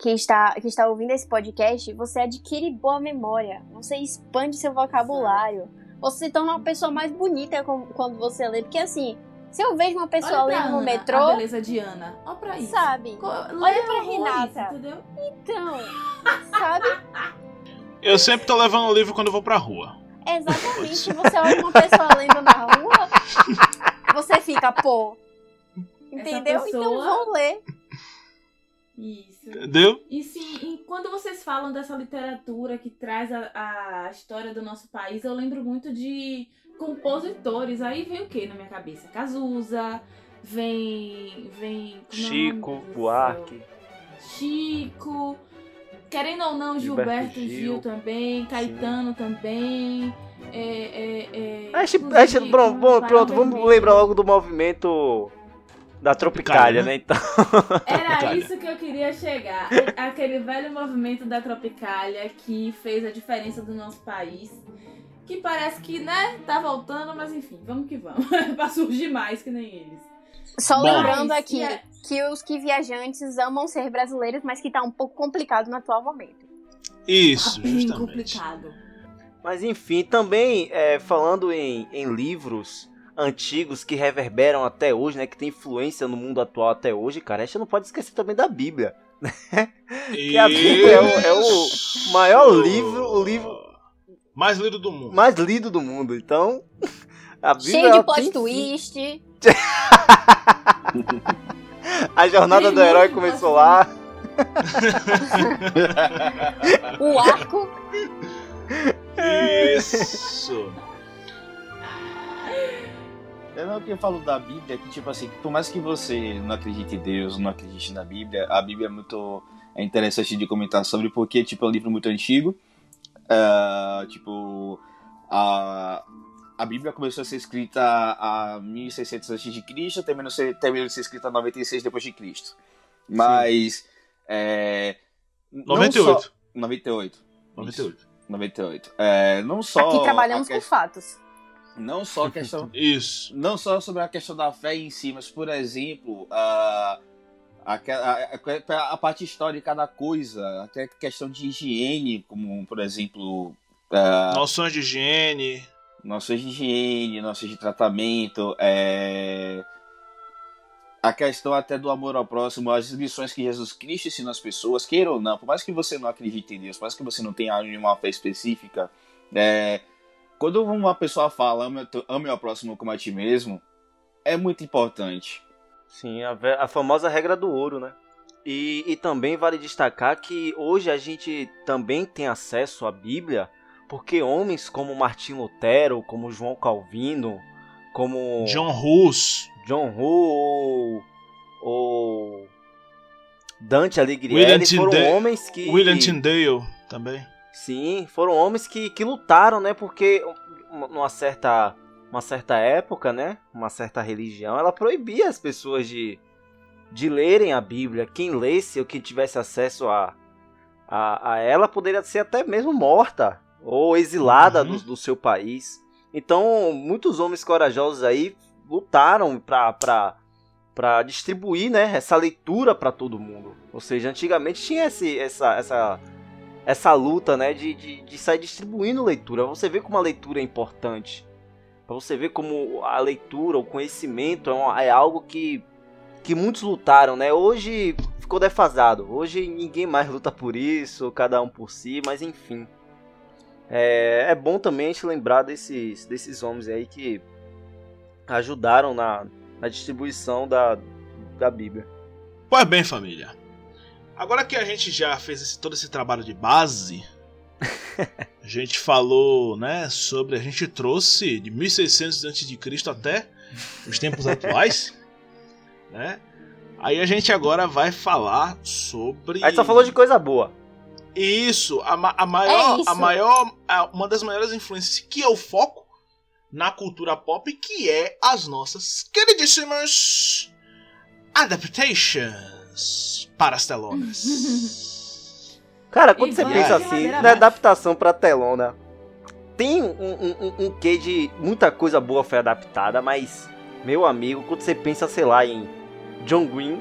que está, que está ouvindo esse podcast, você adquire boa memória. Você expande seu vocabulário. Você se torna uma pessoa mais bonita quando você lê. Porque assim, se eu vejo uma pessoa Olha lendo no Ana, metrô, A beleza de Ana. Olha pra isso. sabe? Co- Olha lê pra Renata. Entendeu? Então, sabe? Eu sempre tô levando o livro quando eu vou pra rua. Exatamente. Você olha uma pessoa lendo na rua, você fica, pô. Entendeu? Então pessoa- vou ler. Isso. Entendeu? E sim, e quando vocês falam dessa literatura que traz a, a história do nosso país, eu lembro muito de compositores. Aí vem o que na minha cabeça? Cazuza, vem. vem é Chico, Buarque. Chico. Querendo ou não, Gilberto Gilberto, Gil. Gil. também, Caetano também. É, é, é, A gente, inclusive, a gente- pronto, pronto, vamos lembrar logo do movimento da Tropicália, Tropicália, né? Então, Era Tropicália. isso que eu queria chegar. Aquele velho movimento da Tropicália que fez a diferença do nosso país. Que parece que, né, tá voltando, mas enfim, vamos que vamos. pra surgir mais que nem eles. Só Bom. lembrando Mas, aqui é- que os que viajantes amam ser brasileiros, mas que tá um pouco complicado no atual momento. Isso, Tá bem justamente. complicado. Mas enfim, também é, falando em, em livros antigos que reverberam até hoje, né? Que tem influência no mundo atual até hoje, cara. A gente não pode esquecer também da Bíblia. Que a Bíblia é o- é o maior livro- o livro- mais lido do mundo. Mais lido do mundo. Então, a Bíblia Cheio de ela plot tem- twist. A jornada do herói começou lá. O arco. Isso. Eu não, o que eu falo da Bíblia é que, tipo assim, por mais que você não acredite em Deus, não acredite na Bíblia, a Bíblia é muito é interessante de comentar sobre, porque, tipo, é um livro muito antigo. Ah, tipo, a, a Bíblia começou a ser escrita a 1600 a.C., terminou, de ser- terminou de ser escrita a 96 depois de Cristo. Mas, é... não 98. só- 98. 98. 98. É, não só Aqui trabalhamos com fatos. Não só questão Isso. não só sobre a questão da fé em si, mas, por exemplo, a, a, a, a parte histórica da coisa, até questão de higiene, como, por exemplo, a, Noções de higiene. noções de higiene, noções de tratamento, é, a questão até do amor ao próximo, as lições que Jesus Cristo ensina às pessoas, queira ou não, por mais que você não acredite em Deus, por mais que você não tenha nenhuma fé específica, é, quando uma pessoa fala ame, ame ao próximo como a ti mesmo, é muito importante. Sim, a, a famosa regra do ouro, né? E, e também vale destacar que hoje a gente também tem acesso à Bíblia, porque homens como Martim Lutero, como João Calvino, como John Hus. John Hull ou, ou Dante Alighieri William foram homens que William Tyndale também. Sim, foram homens que, que lutaram, né? Porque uma- numa certa, uma certa época, né? Uma certa religião, ela proibia as pessoas de, de lerem a Bíblia. Quem lesse ou quem tivesse acesso a, a, a ela poderia ser até mesmo morta ou exilada Uhum. do, do seu país. Então, muitos homens corajosos aí lutaram pra, pra distribuir né, essa leitura pra todo mundo. Ou seja, antigamente tinha esse, essa, essa, essa luta, né, de, de, de sair distribuindo leitura. Você ver como a leitura é importante. Pra você ver como a leitura, o conhecimento é, uma- é algo que, que muitos lutaram, né? Hoje ficou defasado. Hoje ninguém mais luta por isso, cada um por si, mas enfim. É, é bom também a gente lembrar desses, desses homens aí que ajudaram na, na distribuição da, da Bíblia. Pois bem, família. Agora que a gente já fez esse- todo esse trabalho de base, a gente falou, né, sobre. A gente trouxe de 1600 a.C. até os tempos atuais, né? Aí a gente agora vai falar sobre. A gente só falou de coisa boa. Isso, a, ma- a maior, É isso. a maior, a- uma das maiores influências que é o foco na cultura pop, que é as nossas queridíssimas adaptations para as telonas. Cara, quando E você pensa assim, na abaixo. adaptação pra telona, tem um, um, um, um quê de muita coisa boa foi adaptada, mas, meu amigo, quando você pensa, sei lá, em John Green,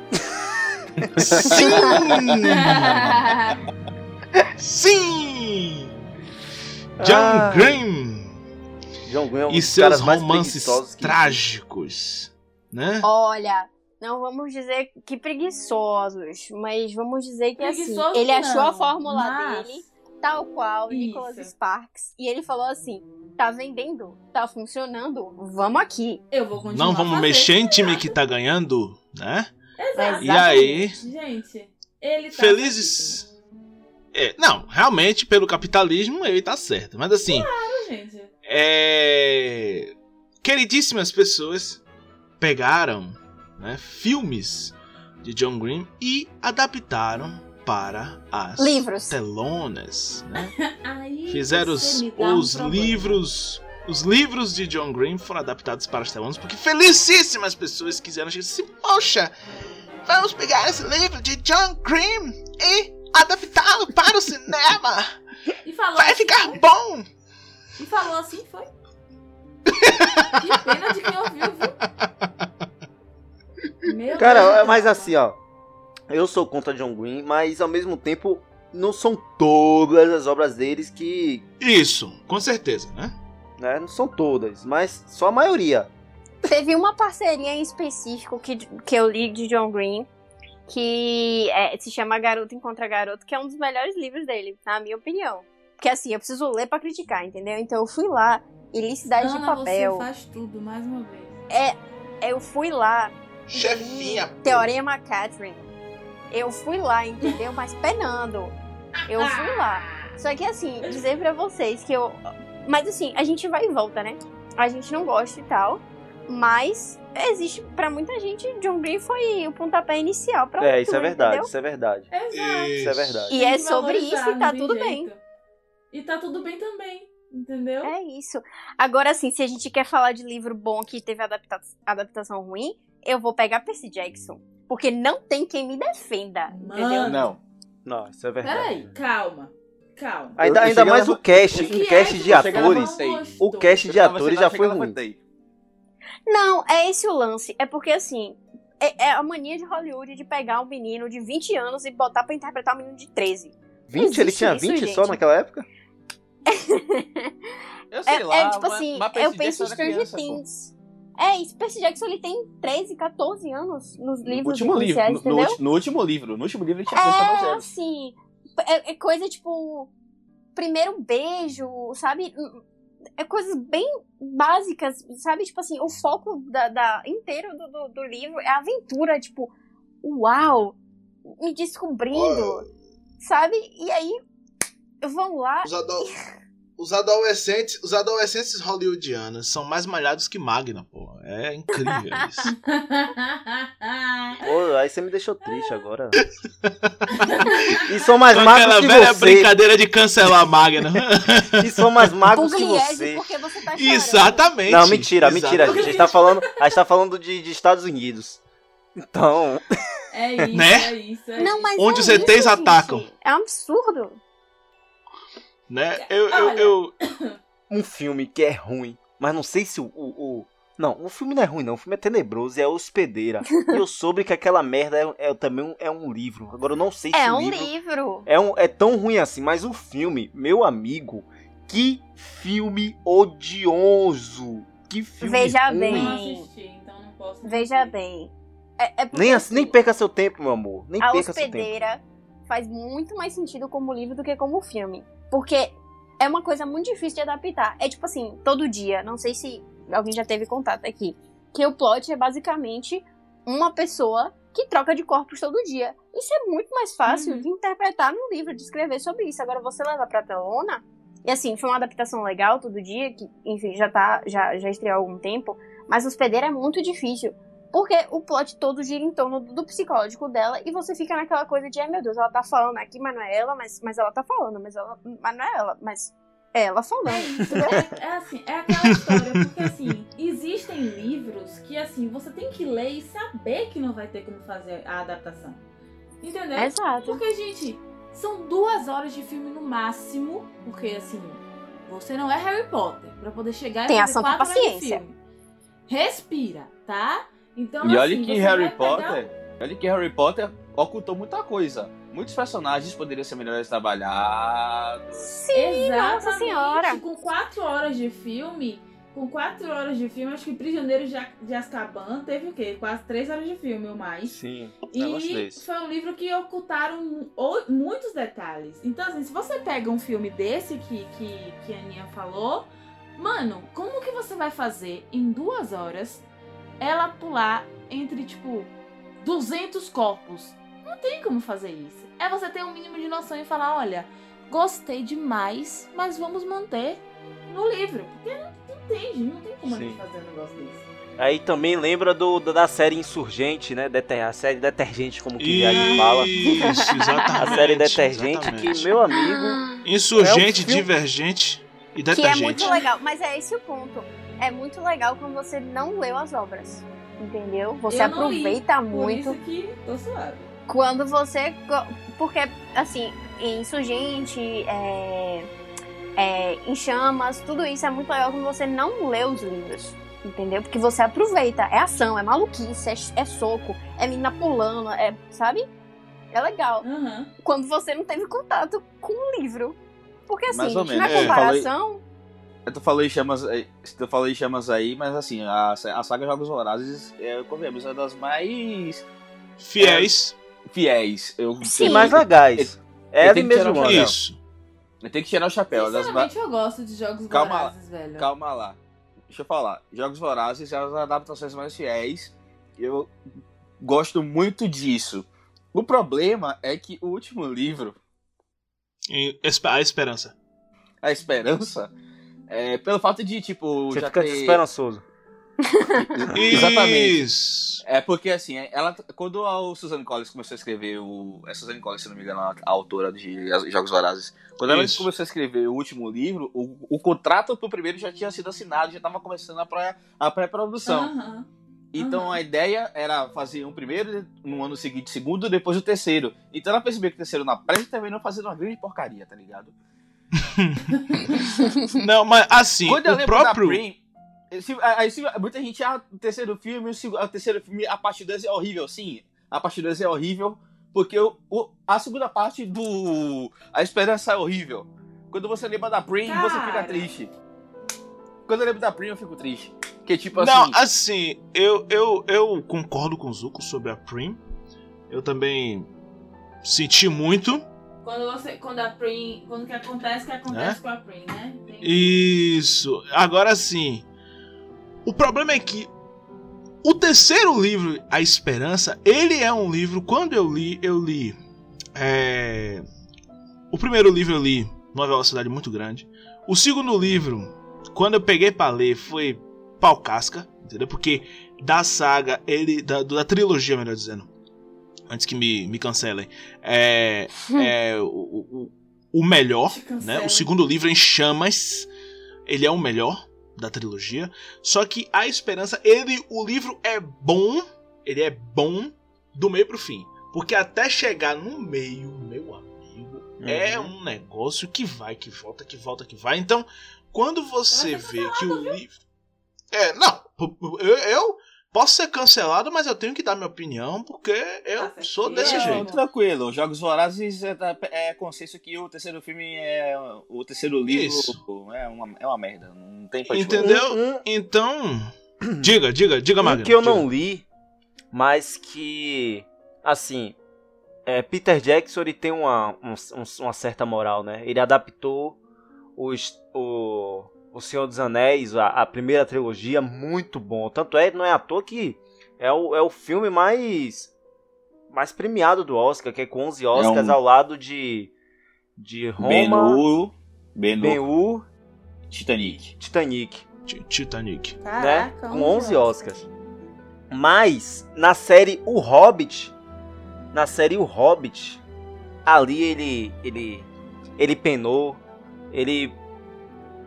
Sim! Sim! John Ah. Green John Green é um e dos seus caras mais romances trágicos, né? Olha, não vamos dizer que preguiçosos, mas vamos dizer que assim, ele achou a não, fórmula mas- dele, tal qual Isso. Nicholas Sparks, e ele falou assim: tá vendendo, tá funcionando, vamos aqui. Eu vou continuar Não vamos mexer em time que tá ganhando, né? Exato. E aí, Gente, ele tá felizes. É, não, realmente, pelo capitalismo, ele tá certo. Mas assim, certíssimo, gente. é. Queridíssimas pessoas pegaram né, filmes de John Green e adaptaram para as Livros. telonas. Né? Aí Fizeram os, um os problema. livros. Os livros de John Green foram adaptados para as telonas porque felicíssimas pessoas quiseram assim, poxa, vamos pegar esse livro de John Green e adaptá-lo para o cinema. E falou Vai assim, ficar foi. bom. E falou assim, foi. que pena de quem ouviu, viu? Meu Cara, Deus é céu. assim, ó. Eu sou contra John Green, mas ao mesmo tempo não são todas as obras deles que. Isso, com certeza, né? Né, não são todas, mas só a maioria. Teve uma parceria em específico que, que eu li de John Green, que é, se chama Garoto Encontra Garoto, que é um dos melhores livros dele, na minha opinião. Porque assim, eu preciso ler pra criticar, entendeu? Então eu fui lá e li Cidade de Ana, Papel. você faz tudo, mais uma vez. Eu fui lá Chefinha. Teorema Catherine. Eu fui lá, entendeu? Mas penando. Eu fui lá. Só que assim, dizer pra vocês que eu. Mas assim, a gente vai e volta, né? A gente não gosta e tal. Mas existe, pra muita gente, John Green foi o pontapé inicial pra É, isso é verdade, entendeu? isso é verdade. Exato. Isso é verdade. E é sobre isso e tá tudo jeito. bem. E tá tudo bem também, entendeu? É isso. Agora, assim, se a gente quer falar de livro bom que teve adapta adaptação ruim, eu vou pegar Percy Jackson. Porque não tem quem me defenda, entendeu? Mano. Não. Não, isso é verdade. Peraí, calma. Calma. Ainda, Eu- eu ainda mais a- o cast, O é cast que de atores. O cast de atores já foi ruim. Não, é esse o lance. É porque, assim, é, é a mania de Hollywood de pegar um menino de 20 anos e botar pra interpretar um menino de 13. 20? Ele Existe tinha isso, 20 só gente. naquela época? Eu sei É, lá, é tipo mas- assim, mas eu penso em Stranger. Things. É, e Percy Jackson ele tem 13, 14 anos nos No livros último livro, no, no ulti- no último livro, no último livro ele tinha 13 É, 14 anos. assim, é, é coisa tipo, primeiro beijo, sabe? É coisas bem básicas, sabe? Tipo assim, o foco da, da- inteiro do, do, do livro é a aventura, tipo, uau, me descobrindo, sabe? E aí, vão lá, Os, ado- os adolescentes, os adolescentes hollywoodianos são mais malhados que Magna, pô. É incrível isso. Pô, aí você me deixou triste agora. e são mais Com magros aquela que velha você. brincadeira de cancelar a Magna. E são mais magros que Pugliese, você. porque você tá. Exatamente. Não, mentira, mentira. A Exatamente. gente tá falando, a gente tá falando de, de Estados Unidos. Então, É isso, Né? é isso. É Não, mas Onde é os ETs isso, gente. atacam. É um absurdo. Né? Eu, eu, Olha. eu, um filme que é ruim, mas não sei se o, o, o- Não, o filme não é ruim, não. O filme é tenebroso, é Hospedeira. e eu soube que aquela merda é, é também um, é um livro. Agora eu não sei se É o um livro. livro. É, um, é tão ruim assim, mas o filme, meu amigo, que filme odioso. Que filme Veja ruim. bem. Não assisti, então não posso. Veja bem. É, é porque, Nem, assim, nem perca seu tempo, meu amor. Nem a perca seu tempo. hospedeira faz muito mais sentido como livro do que como filme. Porque é uma coisa muito difícil de adaptar. É tipo assim, todo dia, não sei se alguém já teve contato aqui, que o plot é basicamente uma pessoa que troca de corpos todo dia. Isso é muito mais fácil Uhum. de interpretar no livro, de escrever sobre isso. Agora você leva pra telona, e assim, foi uma adaptação legal todo dia, que, enfim, já tá, já, já estreou há algum tempo, mas hospedeira é muito difícil. Porque o plot todo gira em torno do, psicológico dela e você fica naquela coisa de, ai meu Deus, ela tá falando aqui, mas não é ela, mas, mas ela tá falando, mas, ela, mas não é ela, mas é ela falando. É isso, é, é assim, é aquela história, porque assim, existem livros que assim, você tem que ler e saber que não vai ter como fazer a adaptação. Entendeu? Exato. Porque, gente, são duas horas de filme no máximo, porque assim, você não é Harry Potter pra poder chegar Tem e a fazer santa de paciência. filme. Respira, tá? Então, E olha assim, que você Harry vai pegar- Potter. Olha que Harry Potter ocultou muita coisa. Muitos personagens poderiam ser melhores trabalhados. Sim, Exatamente. nossa senhora. Com quatro horas de filme, com quatro horas de filme, acho que Prisioneiros de, Azkaban teve o quê? Quase três horas de filme ou mais. Sim, E foi um livro que ocultaram muitos detalhes. Então, assim, se você pega um filme desse que, que, que a Aninha falou, mano, como que você vai fazer em duas horas ela pular entre, tipo, 200 corpos? Não tem como fazer isso. É você ter um mínimo de noção e falar, olha, gostei demais, mas vamos manter no livro. Porque não, não tem, gente, não tem como a gente Sim. fazer um negócio desse. Aí também lembra do, da série Insurgente, né? Deter, a série Detergente, como que Viagem fala. Isso, exatamente. A série Detergente, exatamente. que, meu amigo. Insurgente, É um filme- divergente e Que é detergente. muito legal, mas é esse o ponto. É muito legal quando você não leu as obras. Entendeu? Você Eu não li, aproveita Por muito. isso que tô suave. Quando você. Porque, assim, insurgente, é, é, em chamas, tudo isso é muito legal quando você não lê os livros. Entendeu? Porque você aproveita. É ação, é maluquice, é, é soco, é menina pulando, é. Sabe? É legal. Aham. Quando você não teve contato com o livro. Porque assim, na. É. comparação, Eu tô falando em chamas, eh, tu falou em chamas aí, mas assim, a, a saga Jogos Vorazes, é, convenhamos, é das mais Fiéis. fiéis. Eu, Sim. E mais legais. É tem que mesmo ano. Isso. eu tenho que tirar o chapéu. Das, Sinceramente, eu gosto de jogos Calma lá. vorazes, velho. Calma lá. Deixa eu falar. Jogos Vorazes é as adaptações mais fiéis. Eu gosto muito disso. O problema é que o último livro, E A esperança. A Esperança, é, pelo fato de, tipo, Você já fica ter... desesperançoso. Exatamente. Isso. É porque assim, ela quando a Suzanne Collins começou a escrever o. É Suzanne Collins, se não me engano, a autora de Jogos Vorazes. Quando ela Isso. começou a escrever o último livro, o, o contrato pro primeiro já tinha sido assinado, já estava começando a pré- a pré-produção. Aham. Então Aham. a ideia era fazer um primeiro, no ano seguinte, segundo, depois o terceiro. Então ela percebeu que o terceiro na pressa também não fazendo uma grande porcaria, tá ligado? Não, mas assim, Quando eu o lembro próprio. da Prim, se- aí se- muita gente, ah, o terceiro filme, o, terceiro filme, a parte 2 é horrível. Sim, a parte 2 é horrível, porque o, o- a segunda parte do A Esperança é horrível. Quando você lembra da Prim, você fica Cara. triste. Quando eu lembro da Prim, eu fico triste. Porque, tipo Não, assim, assim, eu, eu, eu concordo com o Zuko sobre a Prim. Eu também senti muito. Quando você. Quando a Prim. Quando que acontece, que acontece com a Prim, né? Tem- Isso. Agora sim. O problema é que o terceiro livro, A Esperança, ele é um livro. Quando eu li, eu li. é, O primeiro livro eu li numa velocidade muito grande. O segundo livro, quando eu peguei pra ler, foi pau casca, entendeu? Porque da saga, ele. Da, da trilogia, melhor dizendo. Antes que me, me cancelem. É. é o, o, o melhor né? O segundo livro em chamas, ele é o melhor da trilogia. Só que a Esperança, ele, o livro é bom, ele é bom do meio pro fim, porque até chegar no meio, meu amigo, é um negócio que vai, que volta, que volta, que vai. Então, quando você vê que o livro, é, não, eu, eu posso ser cancelado, mas eu tenho que dar minha opinião porque eu Tá sou desse Não, jeito. tranquilo. Jogos Vorazes é, é consenso que o terceiro filme é. O terceiro livro Isso. é uma, é uma merda. Não tem pra. Entendeu? Um- um- Então, diga, diga, diga, Um Magno. que eu diga. não li, mas que, assim, é, Peter Jackson ele tem uma, um- um- uma certa moral, né? Ele adaptou os, o, o Senhor dos Anéis, a, a primeira trilogia, muito bom. Tanto é, não é à toa que é o, é o filme mais, mais premiado do Oscar, que é com 11 Oscars um- ao lado de, de Roma, Ben-Hur, Titanic. Titanic. Ti- Titanic. né? Caraca, Com 11 Oscars. Mas na série O Hobbit, na série O Hobbit, ali ele ele ele penou, ele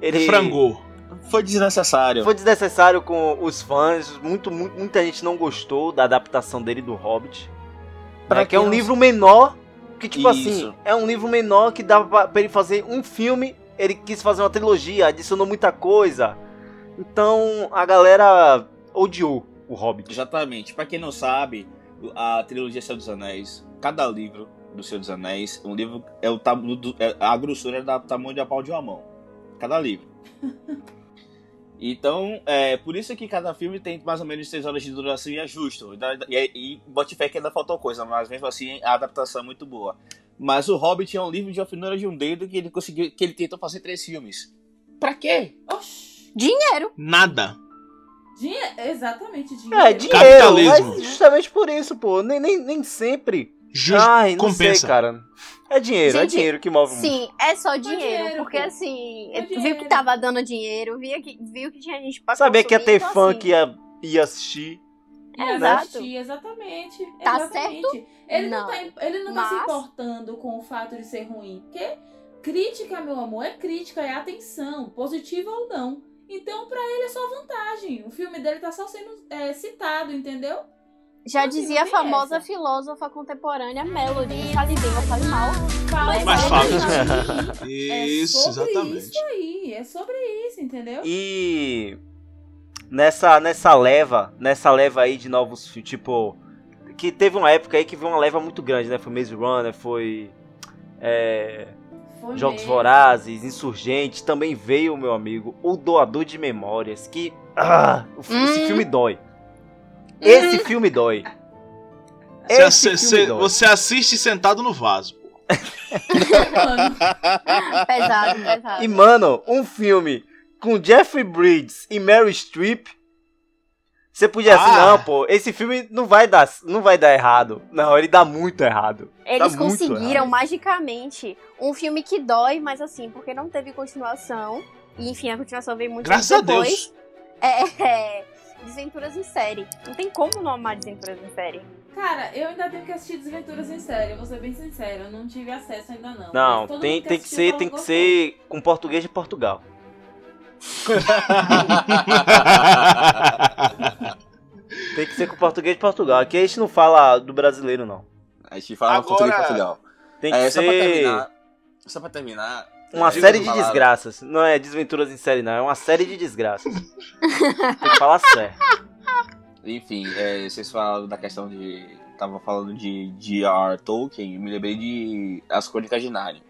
ele Frangou. Foi desnecessário. Foi desnecessário com os fãs, muito, mu- muita gente não gostou da adaptação dele do Hobbit. Pra né, que é um não- livro menor, que tipo Isso. assim, é um livro menor que dava pra, pra ele fazer um filme, ele quis fazer uma trilogia, adicionou muita coisa. Então a galera odiou o Hobbit. Exatamente. Pra quem não sabe, a trilogia Senhor dos Anéis, cada livro do Senhor dos Anéis, um livro é o tamanho do, é- a grossura é do tamanho da pau de uma mão. Cada livro. Então, é por isso que cada filme tem mais ou menos 6 horas de duração e é justo. E, e, e bote fé que ainda faltou coisa, mas mesmo assim a adaptação é muito boa. Mas o Hobbit é um livro de uma finura de um dedo que ele conseguiu, que ele tentou fazer três filmes. Pra quê? Oxi. Dinheiro. Nada. Dinhe- Exatamente, dinheiro. É, dinheiro, Capitalismo. mas justamente por isso, pô. Nem, nem, nem sempre. Ju Ai, não compensa. sei, cara. É dinheiro, é Gente, dinheiro que move o mundo. Sim, é só dinheiro. dinheiro, porque pô. assim, É viu dinheiro. que tava dando dinheiro, viu que, viu que tinha gente pra Sabia que ia consumir, ter então, fã assim, que ia, ia assistir. E Exato. assistir, exatamente. Tá exatamente. Ele não, Não. tá, ele não tá se Mas- importando com o fato de ser ruim. Porque crítica, meu amor, é crítica, é atenção, positiva ou não. Então, pra ele é só vantagem. O filme dele tá só sendo é, citado, entendeu? Já dizia a famosa essa. filósofa contemporânea Melody. Não fale bem, não fale mal. Fala Mas sobre fala. isso. Isso, é sobre exatamente. isso aí. É sobre isso, entendeu? E nessa nessa leva, nessa leva aí de novos filmes, tipo, que teve uma época aí que veio uma leva muito grande, né? Foi Maze Runner, foi. É, Foi Jogos mesmo. Vorazes, Insurgente, também veio, meu amigo, O Doador de Memórias, que. Ah, fi- esse Hum. filme dói. Esse filme dói. Você, Esse assi- filme você- dói. você assiste sentado no vaso. Mano, Pesado, pesado. E, mano, um filme com Jeffrey Bridges e Mary Streep. Você podia assim, Ah. não, pô, esse filme não vai dar, não vai dar errado. Não, ele dá muito errado. Eles muito conseguiram errado. magicamente um filme que dói, mas assim, porque não teve continuação. E enfim, a continuação veio muito Graças tempo a depois. Deus. É, é, Desventuras em série. Não tem como não amar Desventuras em série. cara, eu ainda tenho que assistir Desventuras em série, eu vou ser bem sincera, eu não tive acesso ainda não. Não, tem, que assistiu ser, tem que gostou. ser com português de Portugal. Tem que ser com português de Portugal. Aqui a gente não fala do brasileiro, não. A gente fala Agora- português de Portugal. Tem que É, só pra ser terminar. Só pra terminar. Uma diga série de desgraças. Não é desventuras em série, não. É uma série de desgraças. tem que falar sério. Enfim, é, vocês falaram da questão de. Tava falando de J.R. Tolkien, eu me lembrei de As Crônicas de Narnia.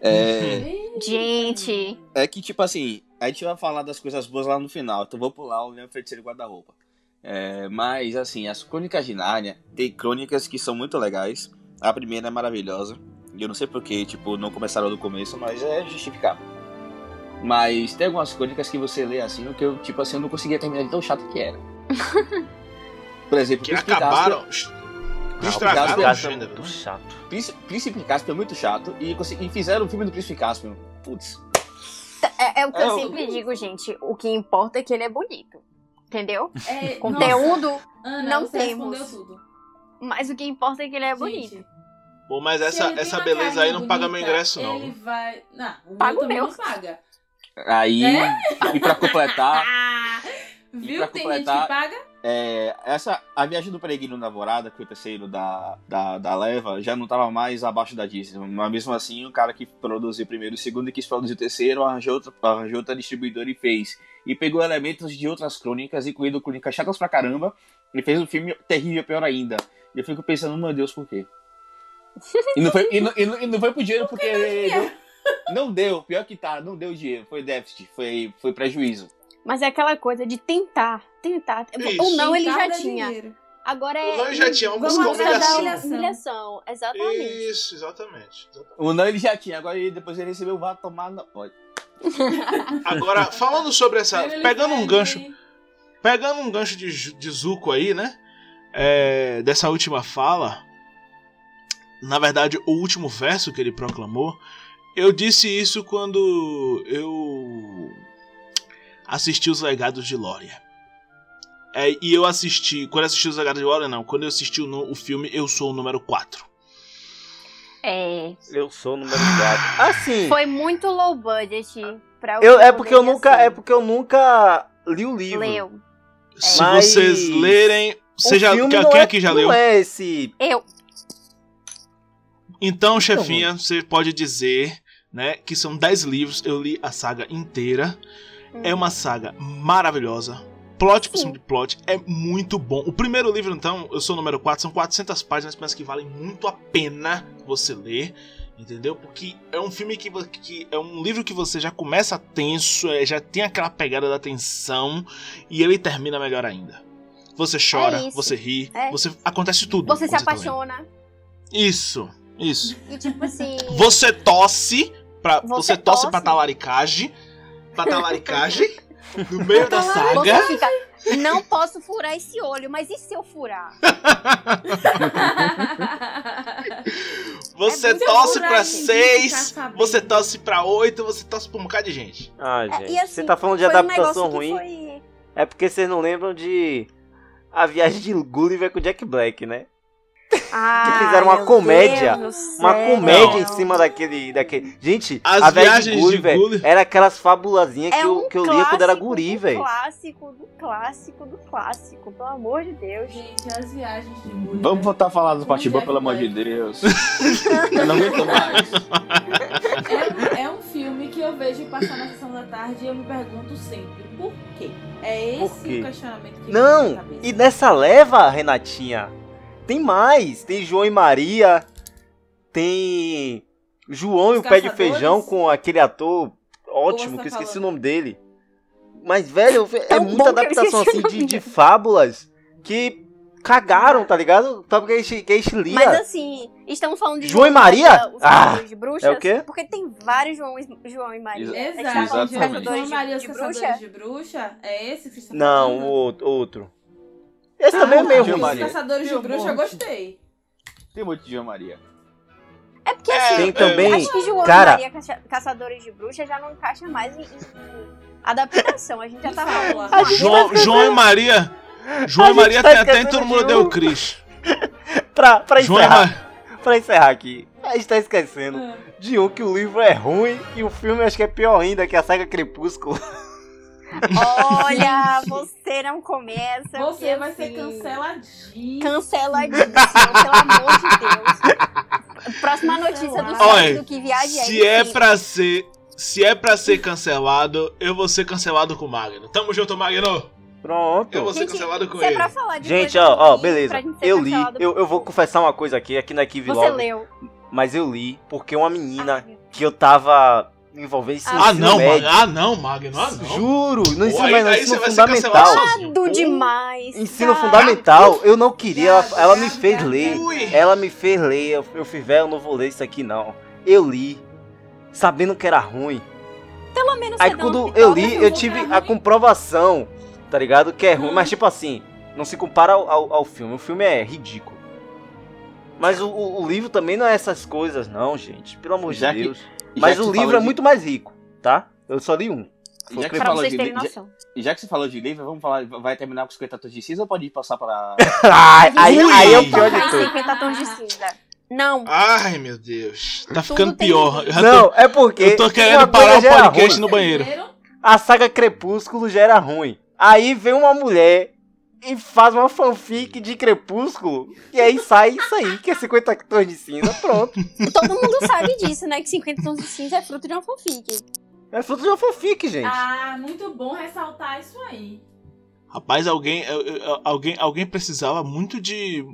É, Gente, é que, tipo assim, a gente vai falar das coisas boas lá no final, então vou pular o Leão Feiticeiro e Guarda-Roupa. É, mas, assim, as Crônicas de Narnia tem crônicas que são muito legais. A primeira é maravilhosa. E eu não sei porque, tipo, não começaram do começo, mas é justificável. Mas tem algumas crônicas que você lê assim, que eu, tipo assim, eu não conseguia terminar de tão chato que era. Por exemplo, Que Príncipe acabaram. Estragaram o Caspian é gênero. muito chato. Príncipe, Príncipe Caspian é muito chato e, e fizeram o filme do Príncipe Caspian. Putz. é, é o que É, eu eu- sempre digo, gente. O que importa é que ele é bonito. Entendeu? É, Conteúdo, nossa, Ana, não você temos. tudo. mas o que importa é que ele é bonito. Pô, mas essa, ele essa beleza aí não paga meu bonita, ingresso, não. Ele vai. Não, o Paga meu não paga. Aí, É? e pra completar, viu? pra Tem completar- gente que paga. é, essa, a Viagem do Peregrino da Alvorada, que foi o terceiro da, da, da leva, já não tava mais abaixo da Disney. Mas mesmo assim, o cara que produziu o primeiro e o segundo e quis produzir o terceiro, arranjou outra, arranjou outra distribuidora e fez. E pegou elementos de outras crônicas, incluindo crônicas chatas pra caramba, e fez um filme terrível, pior ainda. E eu fico pensando, meu Deus, por quê? E não foi, e não, e não, e não foi pro dinheiro porque. Não, não deu, pior que tá, não deu dinheiro, foi déficit, foi, foi prejuízo. Mas é aquela coisa de tentar, tentar. Isso. Ou não, ele Tentar já dar tinha. dinheiro. Agora é. Ou não, ele já tinha, vamos vamos buscar dar humilhação. humilhação. Exatamente. Isso, exatamente. exatamente. O não ele já tinha, agora ele, depois ele recebeu, vai tomar. Não, pode. Agora, falando sobre essa. Ele Pegando um pede- gancho. Pegando um gancho de, de Zuko aí, né? É, dessa última fala. Na verdade, o último verso que ele proclamou. Eu disse isso quando eu assisti os legados de Lória. É, e eu assisti. Quando eu assisti os legados de Lória, não. Quando eu assisti o, o filme, eu sou o número 4. É. Eu sou o número 4. Assim, Foi muito low budget pra eu, é porque eu nunca, assim. é porque eu nunca li o livro. Leu. Se Mas vocês lerem. Você já, quem quem é, aqui já não leu? é esse Eu. Então, chefinha, você pode dizer, né, que são 10 livros, eu li a saga inteira. É uma saga maravilhosa. Plot por cima de plot é muito bom. O primeiro livro, então, eu sou o número 4, são 400 páginas, mas que valem muito a pena você ler, entendeu? Porque é um filme que, que é um livro que você já começa tenso, é, já tem aquela pegada da tensão e ele termina melhor ainda. Você chora, É você ri, É. você acontece tudo. Você se quando tá apaixona. Isso, isso. E tipo assim. Você tosse pra. Você, Você tosse tosse. pra talaricagem. Pra talaricagem. no meio da Você saga. fica. Não posso furar esse olho, mas e se eu furar? Você É tosse pra seis. Você tosse pra oito. Você tosse pra um bocado de gente. Ah, É, gente. e assim, você tá falando de um adaptação que ruim. foi- É porque vocês não lembram de A Viagem de Gulliver com Jack Black, né? Ah, fizeram uma comédia, Uma comédia em cima daquele, daquele. Gente, As a Viagem Viagens de de Gulliver, era aquelas fabulazinhas que, É eu, um que eu lia quando era guri, do velho. Clássico do clássico do clássico, pelo amor de Deus. Gente, as viagens de Gulliver. Vamos voltar a falar do Patibã, Jack pelo amor de. Deus. eu não aguento mais. É, é um filme que eu vejo passar na sessão da tarde e eu me pergunto sempre, por quê? É esse o questionamento que Não, e nessa leva, Renatinha, Tem mais. Tem João e Maria. Tem João e o Pé de? Feijão com aquele ator ótimo, que eu tá esqueci o falando? nome dele. Mas, velho, é Tão muita adaptação assim o de, de fábulas que cagaram, tá ligado? Só porque a gente, que a gente lia. Mas assim, estamos falando de João e Maria? os Ah, de bruxas. é o quê? Porque tem vários João, e- João e Maria. Tá Exato. falando de Exatamente. João, João Maria, os Caçadores bruxa. de Bruxa? É esse que você tá Não, falando? o outro- Esse também é Ah, meio João ruim. Os Maria. Caçadores de Tem um Bruxa eu monte. gostei. Tem muito de João Maria. É porque assim, Tem também. acho que João cara- e Maria Caça- Caçadores de Bruxa já não encaixa mais em, em adaptação. A gente já tá Em fábula. falando. A gente João, tá João e Maria. João e Maria tá tem até em Todo Mundo de Deu. Cris. Pra, pra João encerrar, Maria. pra encerrar aqui, a gente tá esquecendo Ah. de um que o livro é ruim e o filme acho que é pior ainda, que é a saga Crepúsculo. Olha, você não começa. Você vai ser assim, canceladinho. Canceladíssimo, pelo amor de Deus. Próxima notícia do Olha, do que viagem Se é pra ser. Se é pra ser cancelado, eu vou ser cancelado com o Magno. Tamo junto, Magno! Pronto. Eu vou ser Gente, cancelado com Se é ele. pra falar de Gente, ó, ó, beleza. ser Eu li, eu, eu vou confessar uma coisa aqui, aqui é Kivi Você leu. mas eu li porque uma menina Ah, que eu tava envolvendo esse Ah, ensino não, médio. Magno. Ah, não, Magno. Ah, não. Juro, no Pô, ensino, aí- médio, no aí ensino fundamental. sozinho. Demais. Ensino cara. fundamental, eu não queria, ela, ela me fez ler. Ela me fez ler, eu, eu fui, velho, eu não vou ler isso aqui não. Eu li, sabendo que era ruim. Pelo menos Aí quando eu li, eu tive a comprovação, tá ligado? Que é ruim, Hum. mas tipo assim, não se compara ao, ao, ao filme. O filme é ridículo. Mas o, o- o livro também não é essas coisas, não, gente. Pelo amor Já de que- Deus. Mas o livro é de- muito mais rico, tá? Eu só li um. Foi Já que, você Pra falou vocês de, terem li- já, noção. já que você falou de livro, vamos falar, vai terminar com 50 tons de cinza ou pode passar pra. Ai, aí, Ui. aí é o pior de tudo. 50 tons de cinza. Não. Ai, meu Deus. Tá ficando pior. tô- Não, é porque. eu tô querendo parar o podcast ruim. no banheiro. A saga Crepúsculo já era ruim. Aí vem uma mulher e faz uma fanfic de Crepúsculo. E aí sai isso aí, que é 50 tons de cinza. Pronto. Todo mundo sabe disso, né? Que 50 tons de cinza é fruto de uma fanfic. É fruto de uma fanfic, gente. Ah, muito bom ressaltar isso aí. Rapaz, alguém, alguém, alguém precisava muito de.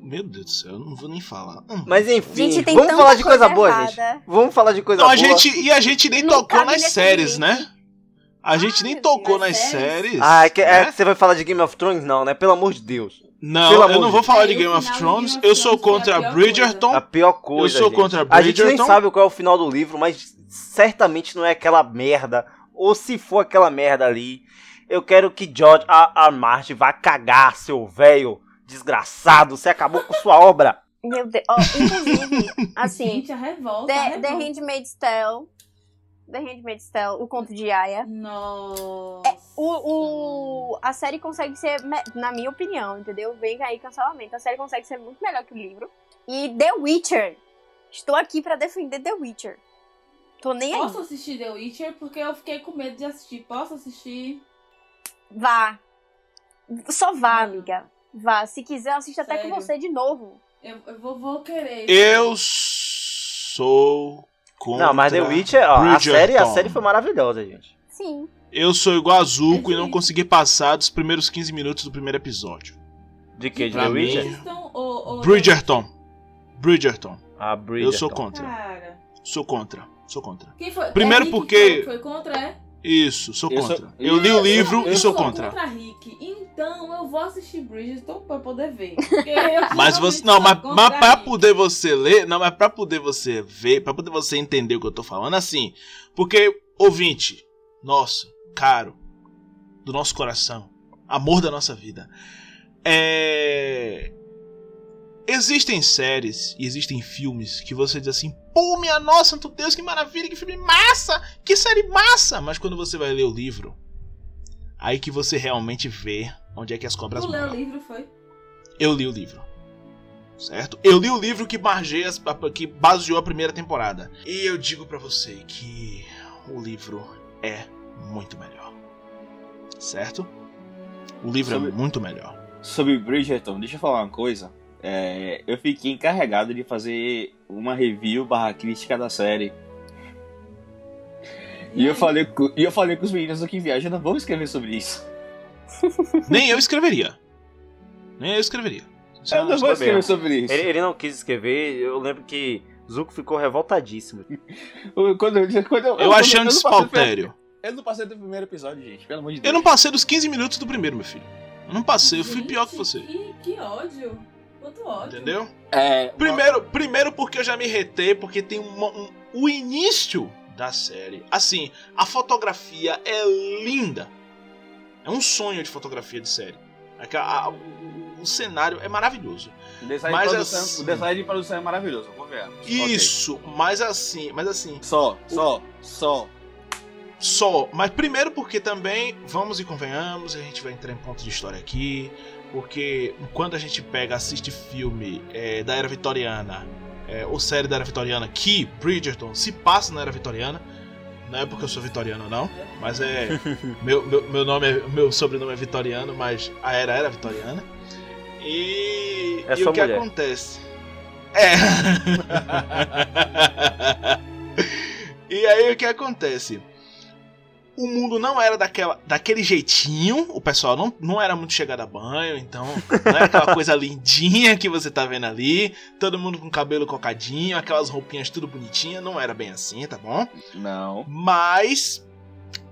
Meu Deus do céu, eu não vou nem falar. Hum. Mas enfim, Gente, tem vamos falar de coisa, coisa boa, errada. gente. Vamos falar de coisa Não, a boa. gente, e a gente nem Não tocou nas séries, né? A gente nem meu tocou nas Nas séries? séries. Ah, é que, é né? que você vai falar de Game of Thrones? Não, né? Pelo amor de Deus. Não, pelo eu não vou falar de Game É, of Thrones. Eu sou a contra pior Bridgerton. A pior coisa, sou gente. contra A gente nem Bridgerton. sabe qual é o final do livro, mas certamente não é aquela merda. Ou se for aquela merda ali, eu quero que George R. R. Martin vá cagar, seu velho desgraçado. Você acabou com sua obra. Meu Deus. Ó, inclusive, assim, Gente, a revolta. a The, The revolta. Handmaid's Tale. The Handmaid's Tale, o conto de Aya. Nossa. O, o, a série consegue ser, na minha opinião, entendeu? Vem aí cancelamento. A série consegue ser muito melhor que o livro. E The Witcher. Estou aqui pra defender The Witcher. Tô nem aí. Posso assistir The Witcher? Porque eu fiquei com medo de assistir. Posso assistir? Vá. Só vá, amiga. Vá. Se quiser, assista até com você de novo. Eu, eu vou, vou querer. Eu sou contra Não, mas The Witcher, ó, a série, a série foi maravilhosa, gente. Sim. Eu sou igual a Zuko e não consegui passar dos primeiros 15 minutos do primeiro episódio. De que? De Pra The Witcher? Bridgerton ou, ou Bridgerton. Bridgerton. A Bridgerton. Eu sou contra. Cara. Sou contra. Sou contra. Quem foi? Primeiro é porque- que Foi, foi contra, é? Isso, sou Eu sou- contra. Eu li o livro eu e sou sou contra. Rick. Então eu vou assistir Bridgerton pra poder ver. Porque eu Mas você. Não, sou mas, contra mas pra poder você ler. Não, mas pra poder você ver, pra poder você entender o que eu tô falando, assim. Porque, ouvinte, nosso, caro, do nosso coração, amor da nossa vida. É. Existem séries e existem filmes que você diz assim, pô, minha nossa, santo Deus, que maravilha, que filme massa, que série massa! Mas quando você vai ler o livro, aí que você realmente vê onde é que as cobras Tu leu o moram. livro, foi? Eu li o livro. Certo? Eu li o livro que, margeia, as- que baseou a primeira temporada. E eu digo pra você que o livro é muito melhor. Certo? O livro Sobre- é muito melhor. Sobre Bridgerton, deixa eu falar uma coisa. É, eu fiquei encarregado de fazer uma review barra crítica da série. E eu, falei, e eu falei com os meninos do que viaja, não vamos escrever sobre isso. Nem eu escreveria. Nem eu escreveria. Você Eu não não vou escrever sobre isso. Ele, ele não quis escrever, eu lembro que Zuko ficou revoltadíssimo. Quando eu, quando eu, Eu achei um não passei do primeiro- despautério. Eu não passei do primeiro episódio, gente. Pelo amor de Deus. Eu não passei dos 15 minutos do primeiro, meu filho. Eu não passei, eu fui pior que você. Que, que ódio. Quanto ódio. Entendeu? É, Primeiro, primeiro porque eu já me retei, porque tem uma- um, o início da série. Assim, a fotografia é linda. É um sonho de fotografia de série. Aquela- a- o, o cenário é maravilhoso. O design, Mas de produção, assim- o design de produção é maravilhoso, convenhamos. Isso, mas assim, mas assim, Só, só, só. só. Mas primeiro porque também, vamos e convenhamos, a gente vai entrar em ponto de história aqui. Porque quando a gente pega, assiste filme é, da era vitoriana, é, ou série da era vitoriana, que Bridgerton se passa na era vitoriana. Não é porque eu sou vitoriano, não. Mas é. meu, meu, meu nome é, meu sobrenome é vitoriano, mas a era era vitoriana. E, É e o que mulher. acontece? É. e aí o que acontece? O mundo não era daquela, daquele jeitinho, o pessoal não, não era muito chegado a banho, então não era aquela coisa lindinha que você tá vendo ali, todo mundo com cabelo cocadinho, aquelas roupinhas tudo bonitinha, não era bem assim, tá bom? Não. Mas,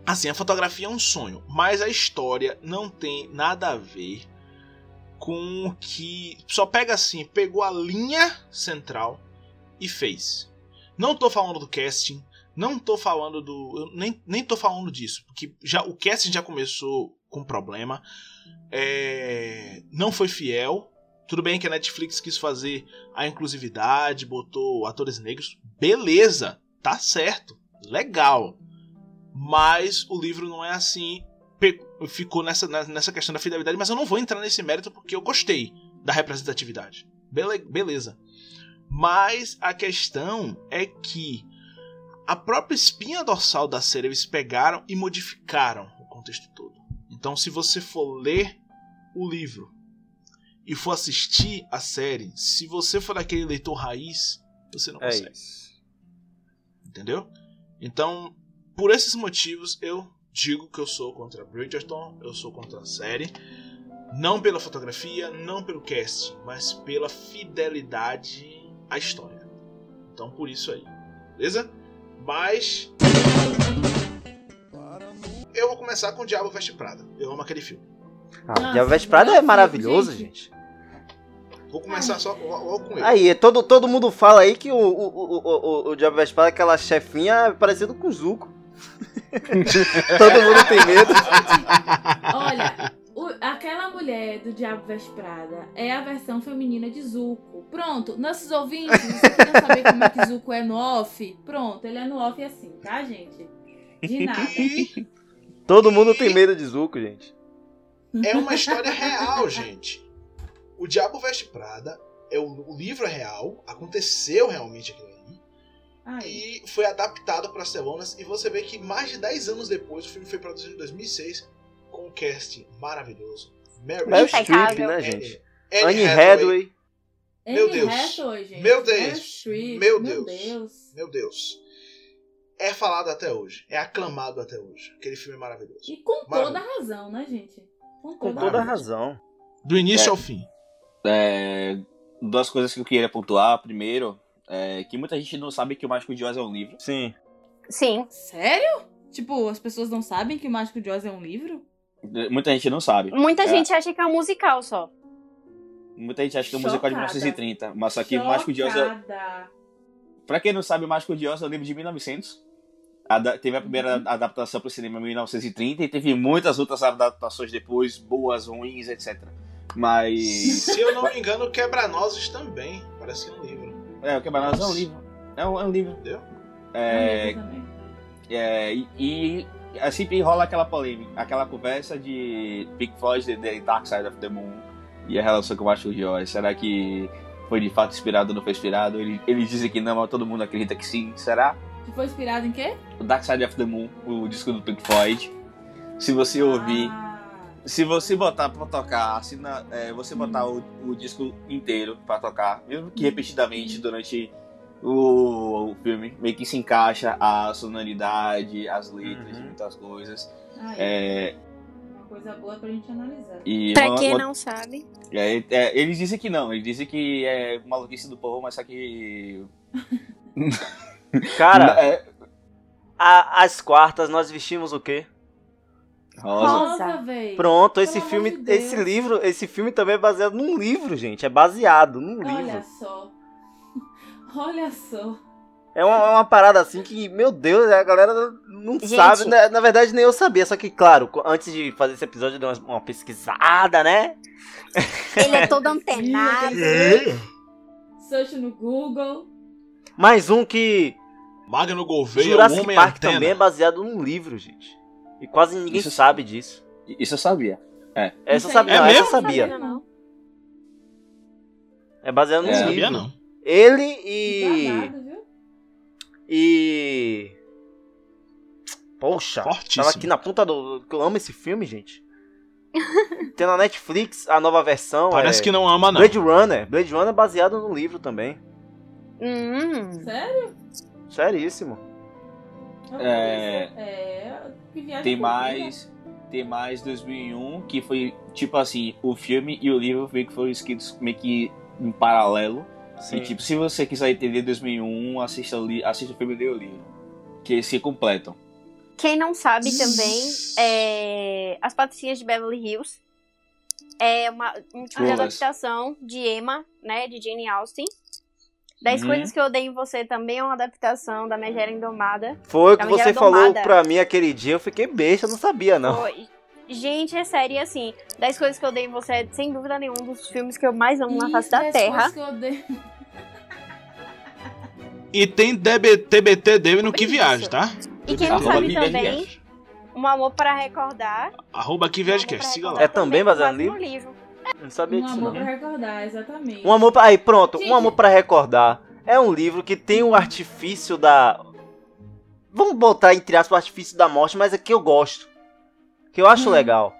assim, a fotografia é um sonho, mas a história não tem nada a ver com o que. Só pega assim, pegou a linha central e fez. Não tô falando do casting, não tô falando do. nem, nem tô falando disso, porque já, o casting já começou com problema. É, não foi fiel. Tudo bem que a Netflix quis fazer a inclusividade, botou atores negros. Beleza, tá certo, legal. Mas o livro não é assim. Ficou nessa, nessa questão da fidelidade, mas eu não vou entrar nesse mérito porque eu gostei da representatividade. Bele- beleza. Mas a questão é que a própria espinha dorsal da série eles pegaram e modificaram o contexto todo. Então, se você for ler o livro e for assistir a série, se você for daquele leitor raiz, você não É consegue. isso. Entendeu? Então, por esses motivos, eu digo que eu sou contra Bridgerton, eu sou contra a série. Não pela fotografia, não pelo cast, mas pela fidelidade à história. Então, por isso aí. Beleza? Mas. Eu vou começar com o Diabo Veste Prada. Eu amo aquele filme. Ah, Nossa, Diabo Veste Prada é maravilhoso, gente. gente. Vou começar só logo com ele. Aí, todo, todo mundo fala aí que o, o, o, o, o Diabo Veste Prada, aquela chefinha, é parecido com o Zuko. todo mundo tem medo. Olha, o- aquela mulher do Diabo Veste Prada é a versão feminina de Zuko. Pronto, nossos ouvintes, você quer saber como é que Zuko é no off? Pronto, ele é no off assim, tá, gente? De nada. Todo mundo tem medo de Zuko, gente. É uma história real, gente. O Diabo Veste Prada é o, o livro é real, aconteceu realmente aquilo ali Aí. e foi adaptado para as telonas e você vê que mais de 10 anos depois o filme foi produzido em 2006 com um casting maravilhoso. Meryl Meryl Streep, né, gente? Anne Anne Hathaway. Meu Deus. Hathaway. Meu Deus. Meu Deus. Meu Deus. É falado até hoje, é aclamado até hoje. Aquele filme é maravilhoso. E com Maravilha. toda a razão, né, gente? Com Com toda, toda a razão. Do início É. ao fim. É, duas coisas que eu queria pontuar. Primeiro, é que muita gente não sabe que o Mágico de Oz é um livro. Sim. Sim. Sério? Tipo, as pessoas não sabem que Mágico de Oz é um livro? Muita gente não sabe. Muita É. gente acha que é um musical só. Muita gente acha que é um musical de Chocada. 1930, mas só que o Mágico de Oz é. Pra quem não sabe, o Mágico de Oz é um livro de 1900. Ada- teve a primeira Uhum. adaptação para o cinema em 1930 e teve muitas outras adaptações depois, boas, ruins, etc. Mas. Se eu não me engano, Quebra-Nozes também. Parece que é um livro. É, o Quebra-Nozes é um livro. É um, é um livro. Entendeu? É, também. é, e, e é, sempre rola aquela polêmica, aquela conversa de Pink Floyd, The, The Dark Side of the Moon e a relação com o de Oz. Será que foi de fato inspirado ou não foi inspirado? Ele- Eles dizem que não, mas todo mundo acredita que sim. Será? Que foi inspirado em quê? o Dark Side of the Moon, o disco do Pink Floyd. Se você ouvir, Ah, se você botar pra tocar, assina, é, você botar o, o disco inteiro pra tocar, mesmo que repetidamente durante o, o filme, meio que se encaixa a sonoridade, as letras, Uhum. muitas coisas. aí, É, uma coisa boa pra gente analisar. E Pra uma- quem uma- não sabe. é, é, eles dizem que não, eles dizem que é maluquice do povo, mas só que. Cara, é, a- às quartas nós vestimos o quê? rosa. Rosa. Pronto, esse Pelo filme, amor de esse livro, esse filme também é baseado num livro, gente. É baseado num Olha livro. só. Olha só. É uma, é uma parada assim que, meu Deus, a galera não Gente. sabe. Na, na verdade, nem eu sabia. Só que, claro, antes de fazer esse episódio, eu dei uma, uma pesquisada, né? Ele é todo antenado. Search no Google. Mais um que Magno Gouveia, o Jurassic Homem Park Antena. também é baseado num livro, gente. E quase ninguém Isso- sabe disso. Isso eu sabia. Essa eu Isso aí sabia, É não, essa eu mesmo? sabia. Não, não. É baseado num É. Não livro. sabia, não. Ele e. Viu? E. Poxa, Fortíssimo. tava aqui na ponta do. Eu amo esse filme, gente. Tem na Netflix a nova versão. Parece é... que não ama, não. Blade Runner. Blade Runner é baseado no livro também. Hum. Sério? Seríssimo. É. É. Tem mais. Tem mais 2001, que foi tipo assim: o filme e o livro meio que foram escritos meio que em paralelo. Sim. E tipo, se você quiser entender 2001, assista o, li assista o filme e lê o livro. Que se completam. Quem não sabe também, é... As Patricinhas de Beverly Hills. É uma, um tipo de adaptação de Emma, né? De Jane Austen. Dez Uhum. Coisas que Eu Odeio em Você também é uma adaptação da Megera Indomada. Foi o que você Mulher falou Domada. pra mim aquele dia, eu fiquei besta, eu não sabia, não. Foi- Gente, é sério, e assim, 10 Coisas que Eu Odeio em Você é, sem dúvida nenhuma, um dos filmes que eu mais amo na face da Terra. coisas que eu odeio. E tem DB, TBT dele no Que. Viagem, tá? E quem não Arroba sabe também. Um Amor para Recordar. Arroba Que Um Amor Viagem para Cast, siga lá. É também baseado no livro. Não sabia Um disso, amor não. pra recordar, exatamente. Um amor pra... Aí, pronto. Gente. Um amor pra recordar. É um livro que tem o artifício da... Vamos botar entre aspas o artifício da morte, mas é que eu gosto. Que eu acho Hum. legal.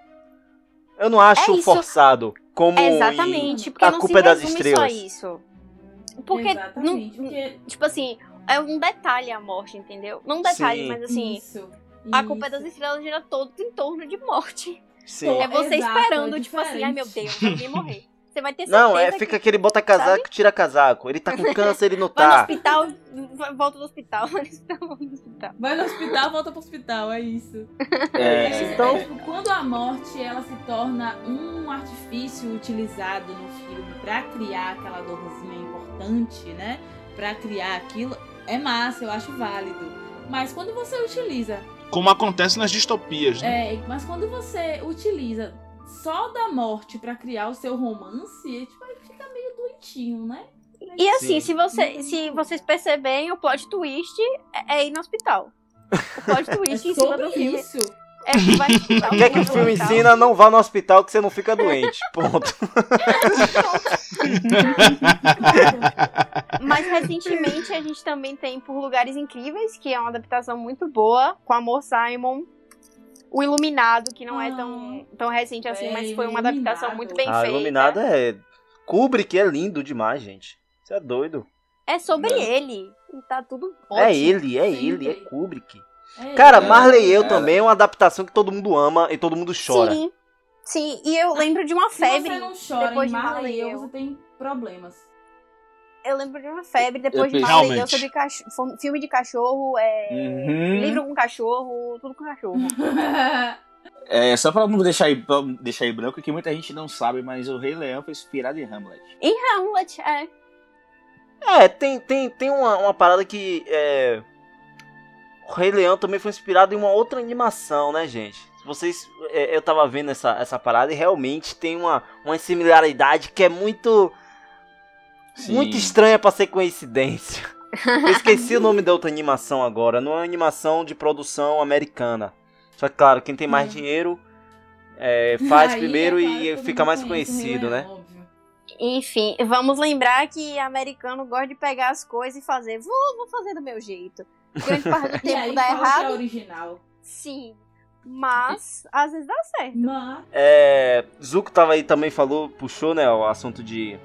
Eu não acho É forçado. Como É em- exatamente, porque A não Culpa é se das resume Estrelas. só isso. Porque, não- porque... tipo assim, é um detalhe a morte, entendeu? Não um detalhe, Sim. mas assim, Isso. a culpa é das isso. estrelas gira todo em torno de morte. Sim. É você Exato, esperando, é tipo assim, ai meu. Deus, alguém morrer. Você vai ter certeza Não, é, que fica aquele bota casaco, tira casaco. Ele tá com câncer, ele não vai no tá. hospital, vai- volta do hospital, vai no hospital, volta do hospital. Vai no hospital, volta pro hospital, é isso. É, É, Então- é, quando a morte ela se torna um artifício utilizado no filme pra criar aquela dorzinha importante, né? Pra criar aquilo, é massa, eu acho válido. Mas quando você utiliza, Como acontece nas distopias, né? é, mas quando você utiliza só da morte pra criar o seu romance, tipo, aí fica meio doentinho, né? E assim, Sim. se, você, se vocês perceberem, o plot twist é, é ir no hospital. O plot É twist em cima do filme isso. é que vai. O que é que o filme hospital. ensina? Não vá no hospital que você não fica doente. Ponto. Mas recentemente a gente também tem Por Lugares Incríveis, que é uma adaptação muito boa, com Amor Simon. O Iluminado, que não é tão, tão recente assim, mas Véi, foi uma adaptação Iluminado. muito bem Ah, feita. Iluminado é. Kubrick é lindo demais, gente. Você é doido. É sobre ele. E tá tudo É ótimo. ele, é Sim, ele, é. Kubrick. É, Cara, é, Marley e eu é. também é uma adaptação que todo mundo ama e todo mundo chora. Sim. Sim, e eu lembro de uma Se febre. você não chora depois em de Marley e eu, eu. você tem problemas. Eu lembro de uma febre depois de Eu- Marley eu Realmente. sobre cachorro, filme de cachorro, é, Uhum. livro com cachorro, tudo com cachorro. É, só pra não deixar aí, deixar aí branco, que muita gente não sabe, mas o Rei Leão foi inspirado em Hamlet. Hamlet, é. É, tem, tem, tem uma, uma parada que. É... O Rei Leão também foi inspirado em uma outra animação, né, gente? Vocês. é, eu tava vendo essa, essa parada e realmente tem uma, uma similaridade que é muito. Sim. Muito estranha pra ser coincidência. Eu esqueci o nome da outra animação agora. Não é uma animação de produção americana. Só que, claro, quem tem mais Hum. dinheiro é, faz Aí, primeiro é claro, e fica mais Rei conhecido, né? óbvio. Enfim, vamos lembrar que americano gosta de pegar as coisas e fazer. Vou, vou fazer do meu jeito. Grande parte do E tempo aí dá é errado, original. sim. Mas às vezes dá certo. Mas É, Zuko tava aí também falou, puxou, né, o assunto de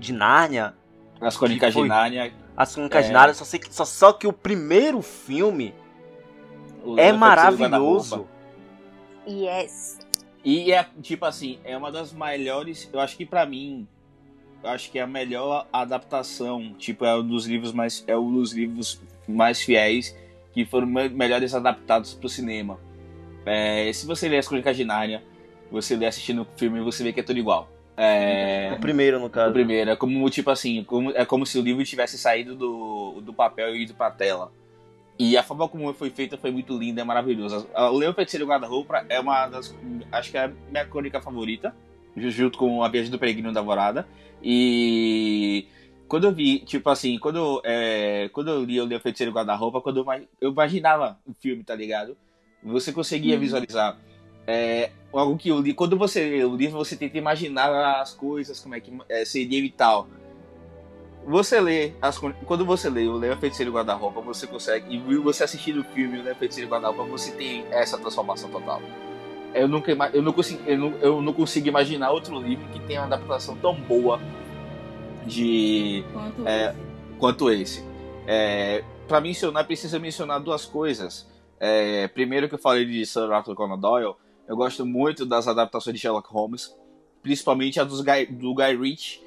de Nárnia, As Crônicas foi? de Nárnia. as Crônicas de É. Nárnia, só, sei que, só, só que o primeiro filme o é maravilhoso. Yes. E é, tipo assim, é uma das melhores. Eu acho que pra mim. Eu acho que é a melhor adaptação. Tipo, é um dos livros mais. É um dos livros mais fiéis que foram me- melhores adaptados pro cinema. É, se você ler as Crônicas de Nárnia, você lê assistindo o filme, você vê que é tudo igual. É, O primeiro, no o caso. primeiro, é como, tipo assim, como- é como se o livro tivesse saído do, do papel e ido pra tela. E a forma como foi feita foi muito linda, é maravilhosa. O Leão Feiticeiro o Guarda-Roupa é uma das. Acho que é a minha crônica favorita, junto com A Viagem do Peregrino da Vorada. E. Quando eu vi, tipo assim, quando, é, quando eu li o Leão Feiticeiro o Guarda-Roupa, quando eu, eu imaginava o filme, tá ligado? Você conseguia Uhum. visualizar. É, algo que eu li, quando você lê o livro, você tenta imaginar as coisas, como é que é, seria e tal. Você lê, as, quando você lê o Leão Feiticeiro Guarda-Roupa, você consegue, e você assistir o filme o Leão Feiticeiro Guarda-Roupa, você tem essa transformação total. Eu nunca, eu não consigo, eu não, eu não consigo imaginar outro livro que tenha uma adaptação tão boa de Quanto É, esse. quanto esse. É, para mencionar, precisa mencionar duas coisas. É, primeiro que eu falei de Sir Arthur Conan Doyle, eu gosto muito das adaptações de Sherlock Holmes, principalmente a dos Guy, do Guy Ritchie,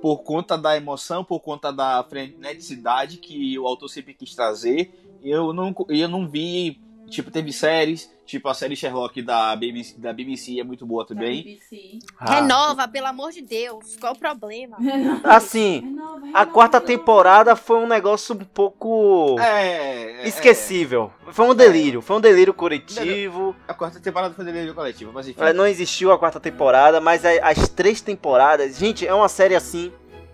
por conta da emoção, por conta da freneticidade que o autor sempre quis trazer. Eu não, eu não vi, tipo, teve séries, tipo a série Sherlock da BBC, da BBC é muito boa também. BBC. Ah. Renova, pelo amor de Deus. Qual o problema? Assim, Renova, a renova, quarta renova. temporada foi um negócio um pouco É, é, esquecível. Foi um delírio, foi um delírio coletivo. A quarta temporada foi delírio coletivo, mas enfim. É, Não existiu a quarta temporada, mas a- as três temporadas, gente, é uma série assim,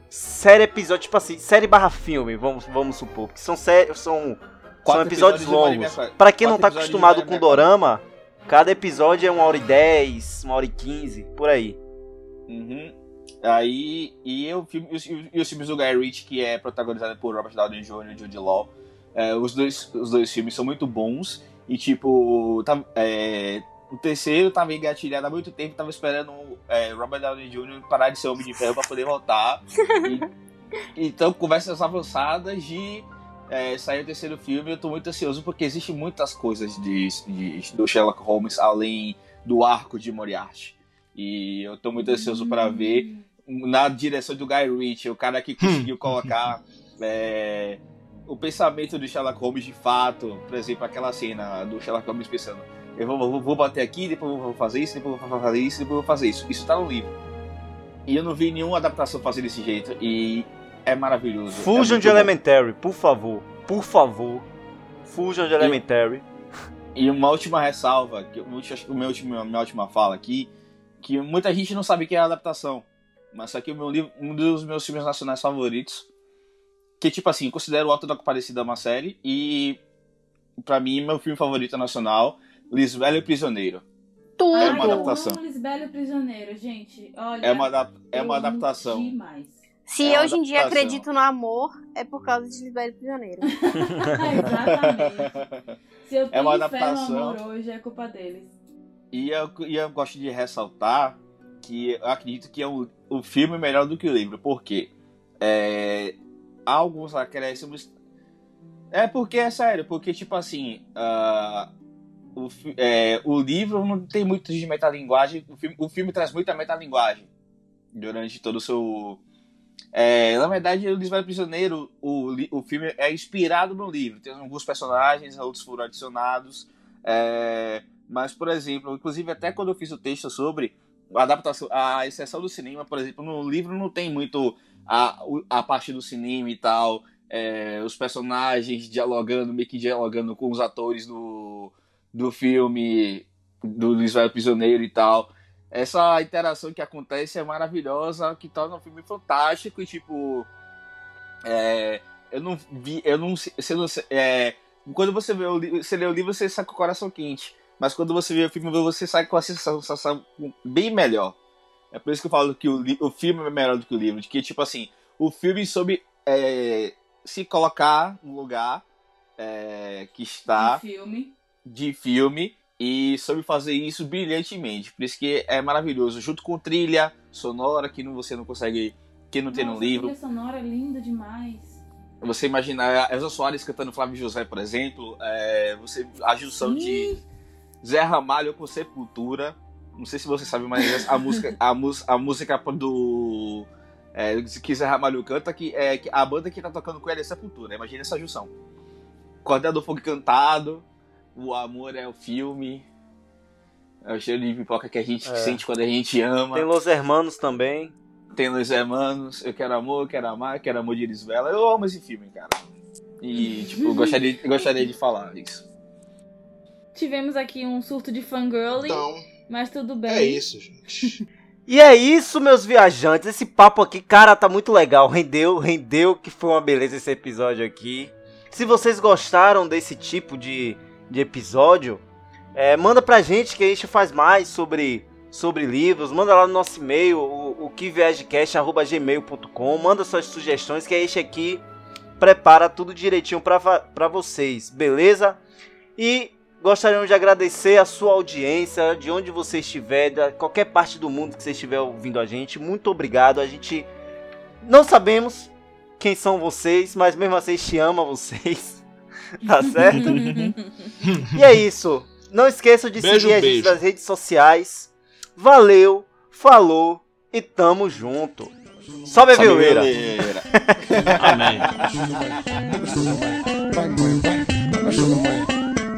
série episódio, tipo assim, série barra filme, vamos, vamos supor, que são séries, são, são episódios episódios longos. Pra quem não tá acostumado com dorama, cada episódio é uma hora e dez, uma hora e quinze, por aí. Uhum. Aí, e, eu, filme- e os, e os filmes do Guy Ritchie, que é protagonizado por Robert Downey Jr. e Jude Law, é, os, dois, os dois filmes são muito bons. E, tipo, tá, é, o terceiro tava engatilhado há muito tempo, tava esperando é, Robert Downey Jr. parar de ser Homem de Ferro pra poder voltar. E- então, conversas avançadas de é, sair o terceiro filme. Eu tô muito ansioso porque existe muitas coisas de, de- do Sherlock Holmes além do arco de Moriarty. E eu tô muito ansioso para ver na direção do Guy Ritchie, o cara que conseguiu colocar é, o pensamento do Sherlock Holmes de fato. Por exemplo, aquela cena do Sherlock Holmes pensando: eu vou, vou, vou bater aqui, depois eu vou fazer isso, depois eu vou fazer isso, depois eu vou fazer isso. Isso tá no livro. E eu não vi nenhuma adaptação fazer desse jeito. E é maravilhoso. é Fujam muito de bom. Elementary, por favor, por favor. Fujam de Elementary. E uma última ressalva, que eu acho que o meu último, minha última fala aqui, que muita gente não sabe o que é adaptação. Mas isso aqui é o meu livro, um dos meus filmes nacionais favoritos. Que, tipo assim, eu considero o Alto da Compadecida uma série. E, pra mim, meu filme favorito nacional, Lisbela e Prisioneiro. Tudo. É uma adaptação. amo Lisbela Prisioneiro, gente. Olha, É uma, adap- é uma adaptação. Demais. Se É hoje em dia adaptação. acredito no amor, é por causa de Lisbelo Prisioneiro. Exatamente. Se eu É tenho uma fé no adaptação. amor hoje, é culpa deles. E eu, e eu gosto de ressaltar que eu acredito que é o, o filme melhor do que o livro. Por quê? É, há alguns acréscimos. É porque é sério, porque tipo assim. ah, o, é, o livro não tem muito de metalinguagem. O filme, o filme traz muita metalinguagem durante todo o seu. É, na verdade, o Lisbelo Prisioneiro, o, o filme é inspirado no livro. Tem alguns personagens, outros foram adicionados. É, mas, por exemplo, inclusive até quando eu fiz o texto sobre a adaptação, a exceção do cinema, por exemplo, no livro não tem muito a, a parte do cinema e tal, é, os personagens dialogando, meio que dialogando com os atores do, do filme do Lisbelo Prisioneiro e tal. Essa interação que acontece é maravilhosa, que torna o filme fantástico e tipo. é, eu não vi. Eu não, você não é, quando você vê o, você lê o livro, você sai com o coração quente. Mas quando você vê o filme, você sai com a sensação, sensação bem melhor. É por isso que eu falo que o, o filme é melhor do que o livro. De que, tipo assim, o filme soube é, se colocar no lugar é, que está Um filme. de filme e soube fazer isso brilhantemente. Por isso que é maravilhoso. Junto com trilha sonora que não, você não consegue. que não tem no livro. A trilha sonora é linda demais. Você imaginar a Elza Soares cantando Flávio José, por exemplo, é, você, a junção de Zé Ramalho com Sepultura. Não sei se você sabe, mas a música, a, mus, a música do. É, que Zé Ramalho canta, que é que a banda que tá tocando com ele é Sepultura. Imagina essa junção. Cordel do Fogo cantado, o amor é o filme. É o cheiro de pipoca que a gente É. sente quando a gente ama. Tem Los Hermanos também. Tem Los Hermanos, Eu Quero Amor, Eu Quero Amar, Eu Quero Amor de Elisbela. Eu amo esse filme, cara. E, tipo, eu gostaria, gostaria de falar isso. Tivemos aqui um surto de fangirling, Então, mas tudo bem. é isso, gente. E é isso, meus viajantes. Esse papo aqui, cara, tá muito legal. Rendeu, rendeu, que foi uma beleza esse episódio aqui. Se vocês gostaram desse tipo de, de episódio, é, manda pra gente que a gente faz mais sobre, sobre livros. Manda lá no nosso e-mail, o, o queviagecast.gmail.com. Manda suas sugestões que a gente aqui prepara tudo direitinho pra vocês, beleza? E gostaríamos de agradecer a sua audiência, de onde você estiver, da qualquer parte do mundo que você estiver ouvindo a gente. Muito obrigado. A gente não sabemos quem são vocês, mas mesmo assim a gente ama vocês. Tá certo? e é isso. Não esqueçam de Beijo, seguir a gente beijo. nas redes sociais. Valeu, falou e tamo junto. Sobe a Sabe, violeira. Amém.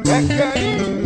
Bang,